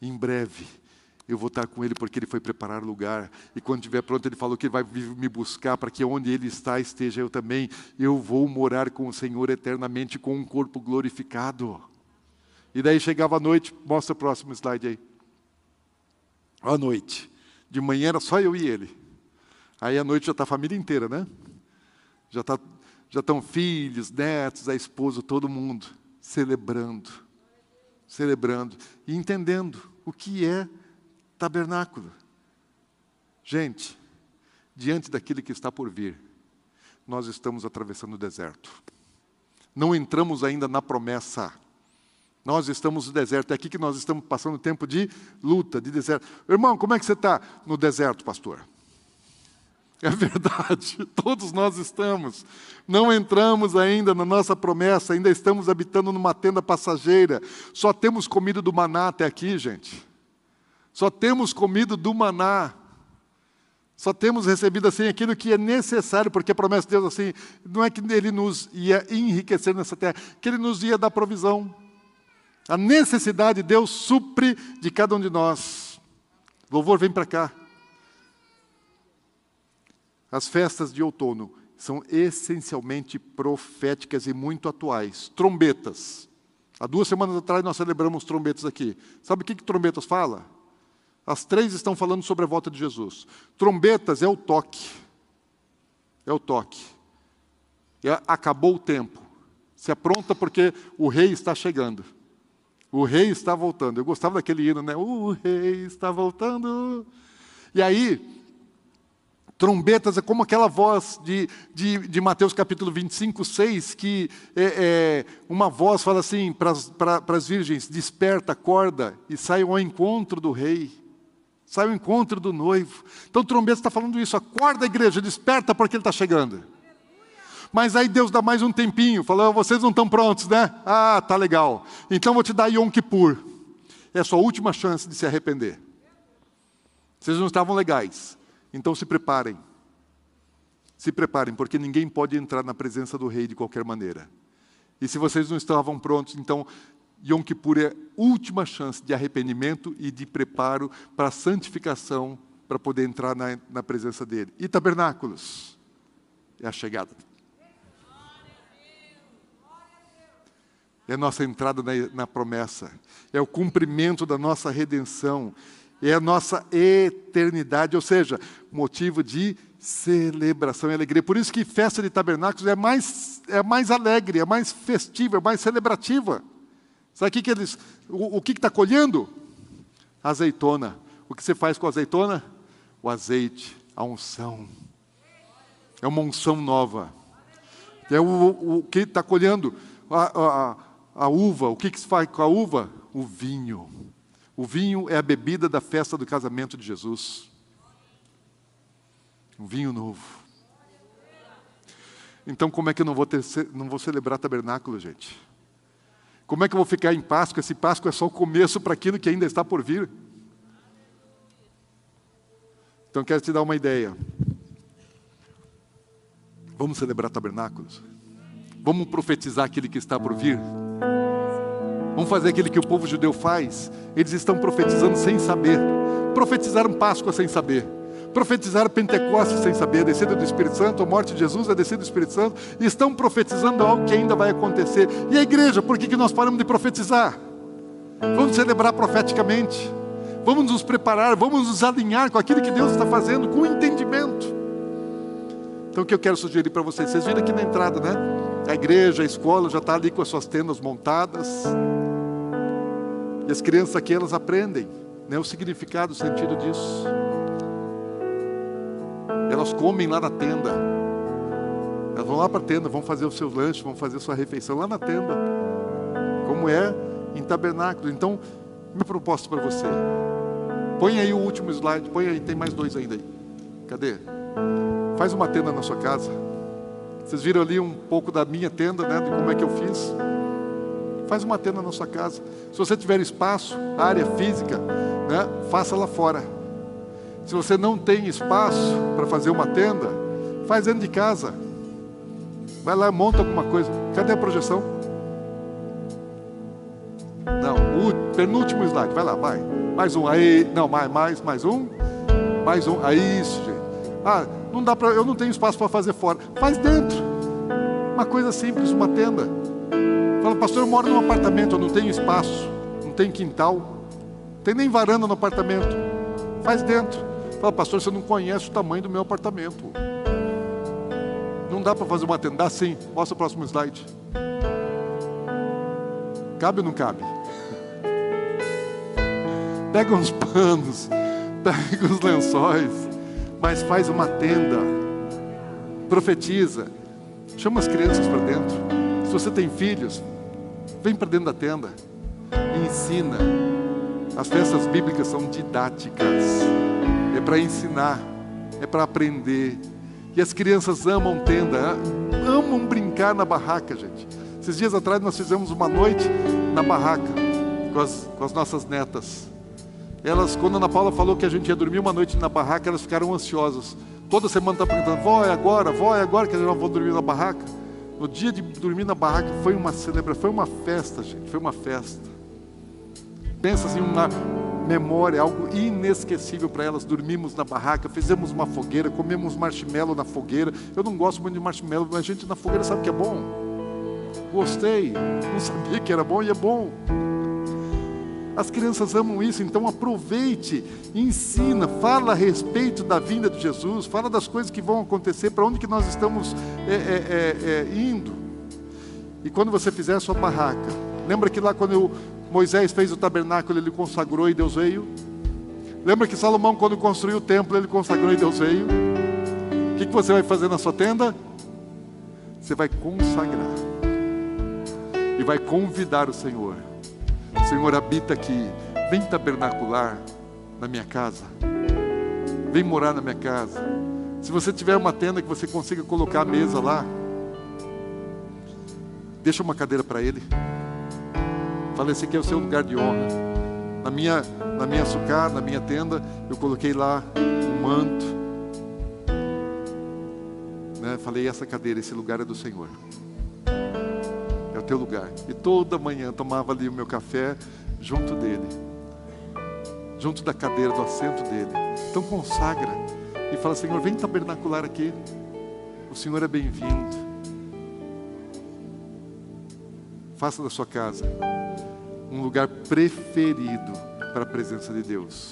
em breve eu vou estar com ele porque ele foi preparar lugar. E quando estiver pronto, ele falou que vai me buscar para que onde ele está esteja eu também. Eu vou morar com o Senhor eternamente com um corpo glorificado. E daí chegava a noite, mostra o próximo slide aí à noite. De manhã era só eu e ele. Aí à noite já está a família inteira, né? Já tá, já estão filhos, netos, a esposa, todo mundo celebrando, celebrando e entendendo o que é tabernáculo. Gente, diante daquele que está por vir, nós estamos atravessando o deserto. Não entramos ainda na promessa. Nós estamos no deserto, é aqui que nós estamos passando tempo de luta, de deserto. Irmão, como é que você está no deserto, pastor? É verdade, [LAUGHS] todos nós estamos. Não entramos ainda na nossa promessa, ainda estamos habitando numa tenda passageira. Só temos comido do maná até aqui, gente. Só temos comido do maná. Só temos recebido assim aquilo que é necessário, porque a promessa de Deus assim, não é que ele nos ia enriquecer nessa terra, que ele nos ia dar provisão. A necessidade Deus supre de cada um de nós. Louvor, vem para cá. As festas de outono são essencialmente proféticas e muito atuais. Trombetas. Há duas semanas atrás nós celebramos trombetas aqui. Sabe o que, que trombetas fala? As três estão falando sobre a volta de Jesus. Trombetas é o toque. É o toque. É, acabou o tempo. Se apronta porque o rei está chegando. O rei está voltando. Eu gostava daquele hino, né? O rei está voltando. E aí, trombetas é como aquela voz de, de, de Mateus capítulo 25, 6, que é, é uma voz fala assim para as virgens: desperta, acorda e saiam ao encontro do rei. Sai ao encontro do noivo. Então, trombeta está falando isso. Acorda, igreja, desperta porque ele está chegando. Mas aí Deus dá mais um tempinho, falou, vocês não estão prontos, né? Ah, tá legal. Então vou te dar Yom Kippur. É a sua última chance de se arrepender. Vocês não estavam legais. Então se preparem. Se preparem, porque ninguém pode entrar na presença do rei de qualquer maneira. E se vocês não estavam prontos, então Yom Kippur é a última chance de arrependimento e de preparo para a santificação, para poder entrar na, na presença dele. E tabernáculos é a chegada. É a nossa entrada na, na, promessa, é o cumprimento da nossa redenção, é a nossa eternidade, ou seja, motivo de celebração e alegria. Por isso que festa de tabernáculos é mais, é mais alegre, é mais festiva, é mais celebrativa. Sabe o que, que eles. O, o que está colhendo? Azeitona. O que você faz com a azeitona? O azeite, a unção. É uma unção nova. É o, o que está colhendo a, a, a, uva. O que, que se faz com a uva? O vinho. O vinho é a bebida da festa do casamento de Jesus. Um vinho novo. Então, como é que eu não vou, ter, não vou celebrar tabernáculo, gente? Como é que eu vou ficar em Páscoa? Esse Páscoa é só o começo para aquilo que ainda está por vir. Então, quero te dar uma ideia. Vamos celebrar tabernáculos? Vamos profetizar aquilo que está por vir? Vamos fazer aquilo que o povo judeu faz? Eles estão profetizando sem saber. Profetizaram Páscoa sem saber. Profetizaram Pentecostes sem saber, a descida do Espírito Santo, a morte de Jesus, a descida do Espírito Santo, e estão profetizando algo que ainda vai acontecer. E a igreja, por que, que nós paramos de profetizar? Vamos celebrar profeticamente, vamos nos preparar, vamos nos alinhar com aquilo que Deus está fazendo, com entendimento. Então o que eu quero sugerir para vocês? Vocês viram aqui na entrada, né? A igreja, a escola já está ali com as suas tendas montadas. E as crianças aqui, elas aprendem né, o significado, o sentido disso. Elas comem lá na tenda. Elas vão lá para a tenda, vão fazer o seu lanche, vão fazer a sua refeição lá na tenda. Como é em tabernáculo. Então, meu propósito para você. Põe aí o último slide, põe aí, tem mais dois ainda aí. Cadê? Faz uma tenda na sua casa. Vocês viram ali um pouco da minha tenda, né? De como é que eu fiz. Faz uma tenda na sua casa. Se você tiver espaço, área física, né? Faça lá fora. Se você não tem espaço para fazer uma tenda, faz dentro de casa. Vai lá, monta alguma coisa. Cadê a projeção? Não, o penúltimo slide. Vai lá, vai. Mais um. Aí, não, mais, mais, mais um. Mais um. Aí, isso, gente. Ah, não dá para, eu não tenho espaço para fazer fora. Faz dentro. Uma coisa simples, uma tenda. Fala, pastor, eu moro num apartamento, eu não tenho espaço, não tenho quintal, não tem nem varanda no apartamento. Faz dentro. Fala, pastor, você não conhece o tamanho do meu apartamento. Não dá para fazer uma tenda. Dá sim. Mostra o próximo slide. Cabe ou não cabe? [LAUGHS] Pega uns panos, [LAUGHS] pega os lençóis, mas faz uma tenda. Profetiza. Chama as crianças para dentro. Se você tem filhos, vem para dentro da tenda e ensina. As festas bíblicas são didáticas é para ensinar, é para aprender. E as crianças amam tenda, amam brincar na barraca, gente. Esses dias atrás nós fizemos uma noite na barraca com as, com as nossas netas. Elas, quando a Ana Paula falou que a gente ia dormir uma noite na barraca, elas ficaram ansiosas. Toda semana está perguntando, vó, é agora, vó, é agora que nós vamos dormir na barraca. No dia de dormir na barraca foi uma celebração, foi uma festa, gente, foi uma festa. Pensa assim, uma, memória, algo inesquecível para elas. Dormimos na barraca, fizemos uma fogueira, comemos marshmallow na fogueira. Eu não gosto muito de marshmallow, mas a gente na fogueira sabe que é bom. Gostei, não sabia que era bom e é bom. As crianças amam isso, então aproveite, ensina, fala a respeito da vinda de Jesus, fala das coisas que vão acontecer, para onde que nós estamos é, é, é, é, indo. E quando você fizer a sua barraca, lembra que lá quando Moisés fez o tabernáculo, ele consagrou e Deus veio. Lembra que Salomão, quando construiu o templo, ele consagrou e Deus veio. O que, você vai fazer na sua tenda? Você vai consagrar e vai convidar o Senhor. Senhor habita aqui. Vem tabernacular na minha casa. Vem morar na minha casa. Se você tiver uma tenda que você consiga colocar a mesa lá, deixa uma cadeira para ele. Falei, esse aqui é o seu lugar de honra. Na minha, na minha sucar, na minha tenda, eu coloquei lá um manto. Né? Falei, essa cadeira, esse lugar é do Senhor. Teu lugar. E toda manhã tomava ali o meu café junto dele. Junto da cadeira, do assento dele. Então consagra. E fala, Senhor, vem tabernacular aqui. O Senhor é bem-vindo. Faça da sua casa um lugar preferido para a presença de Deus.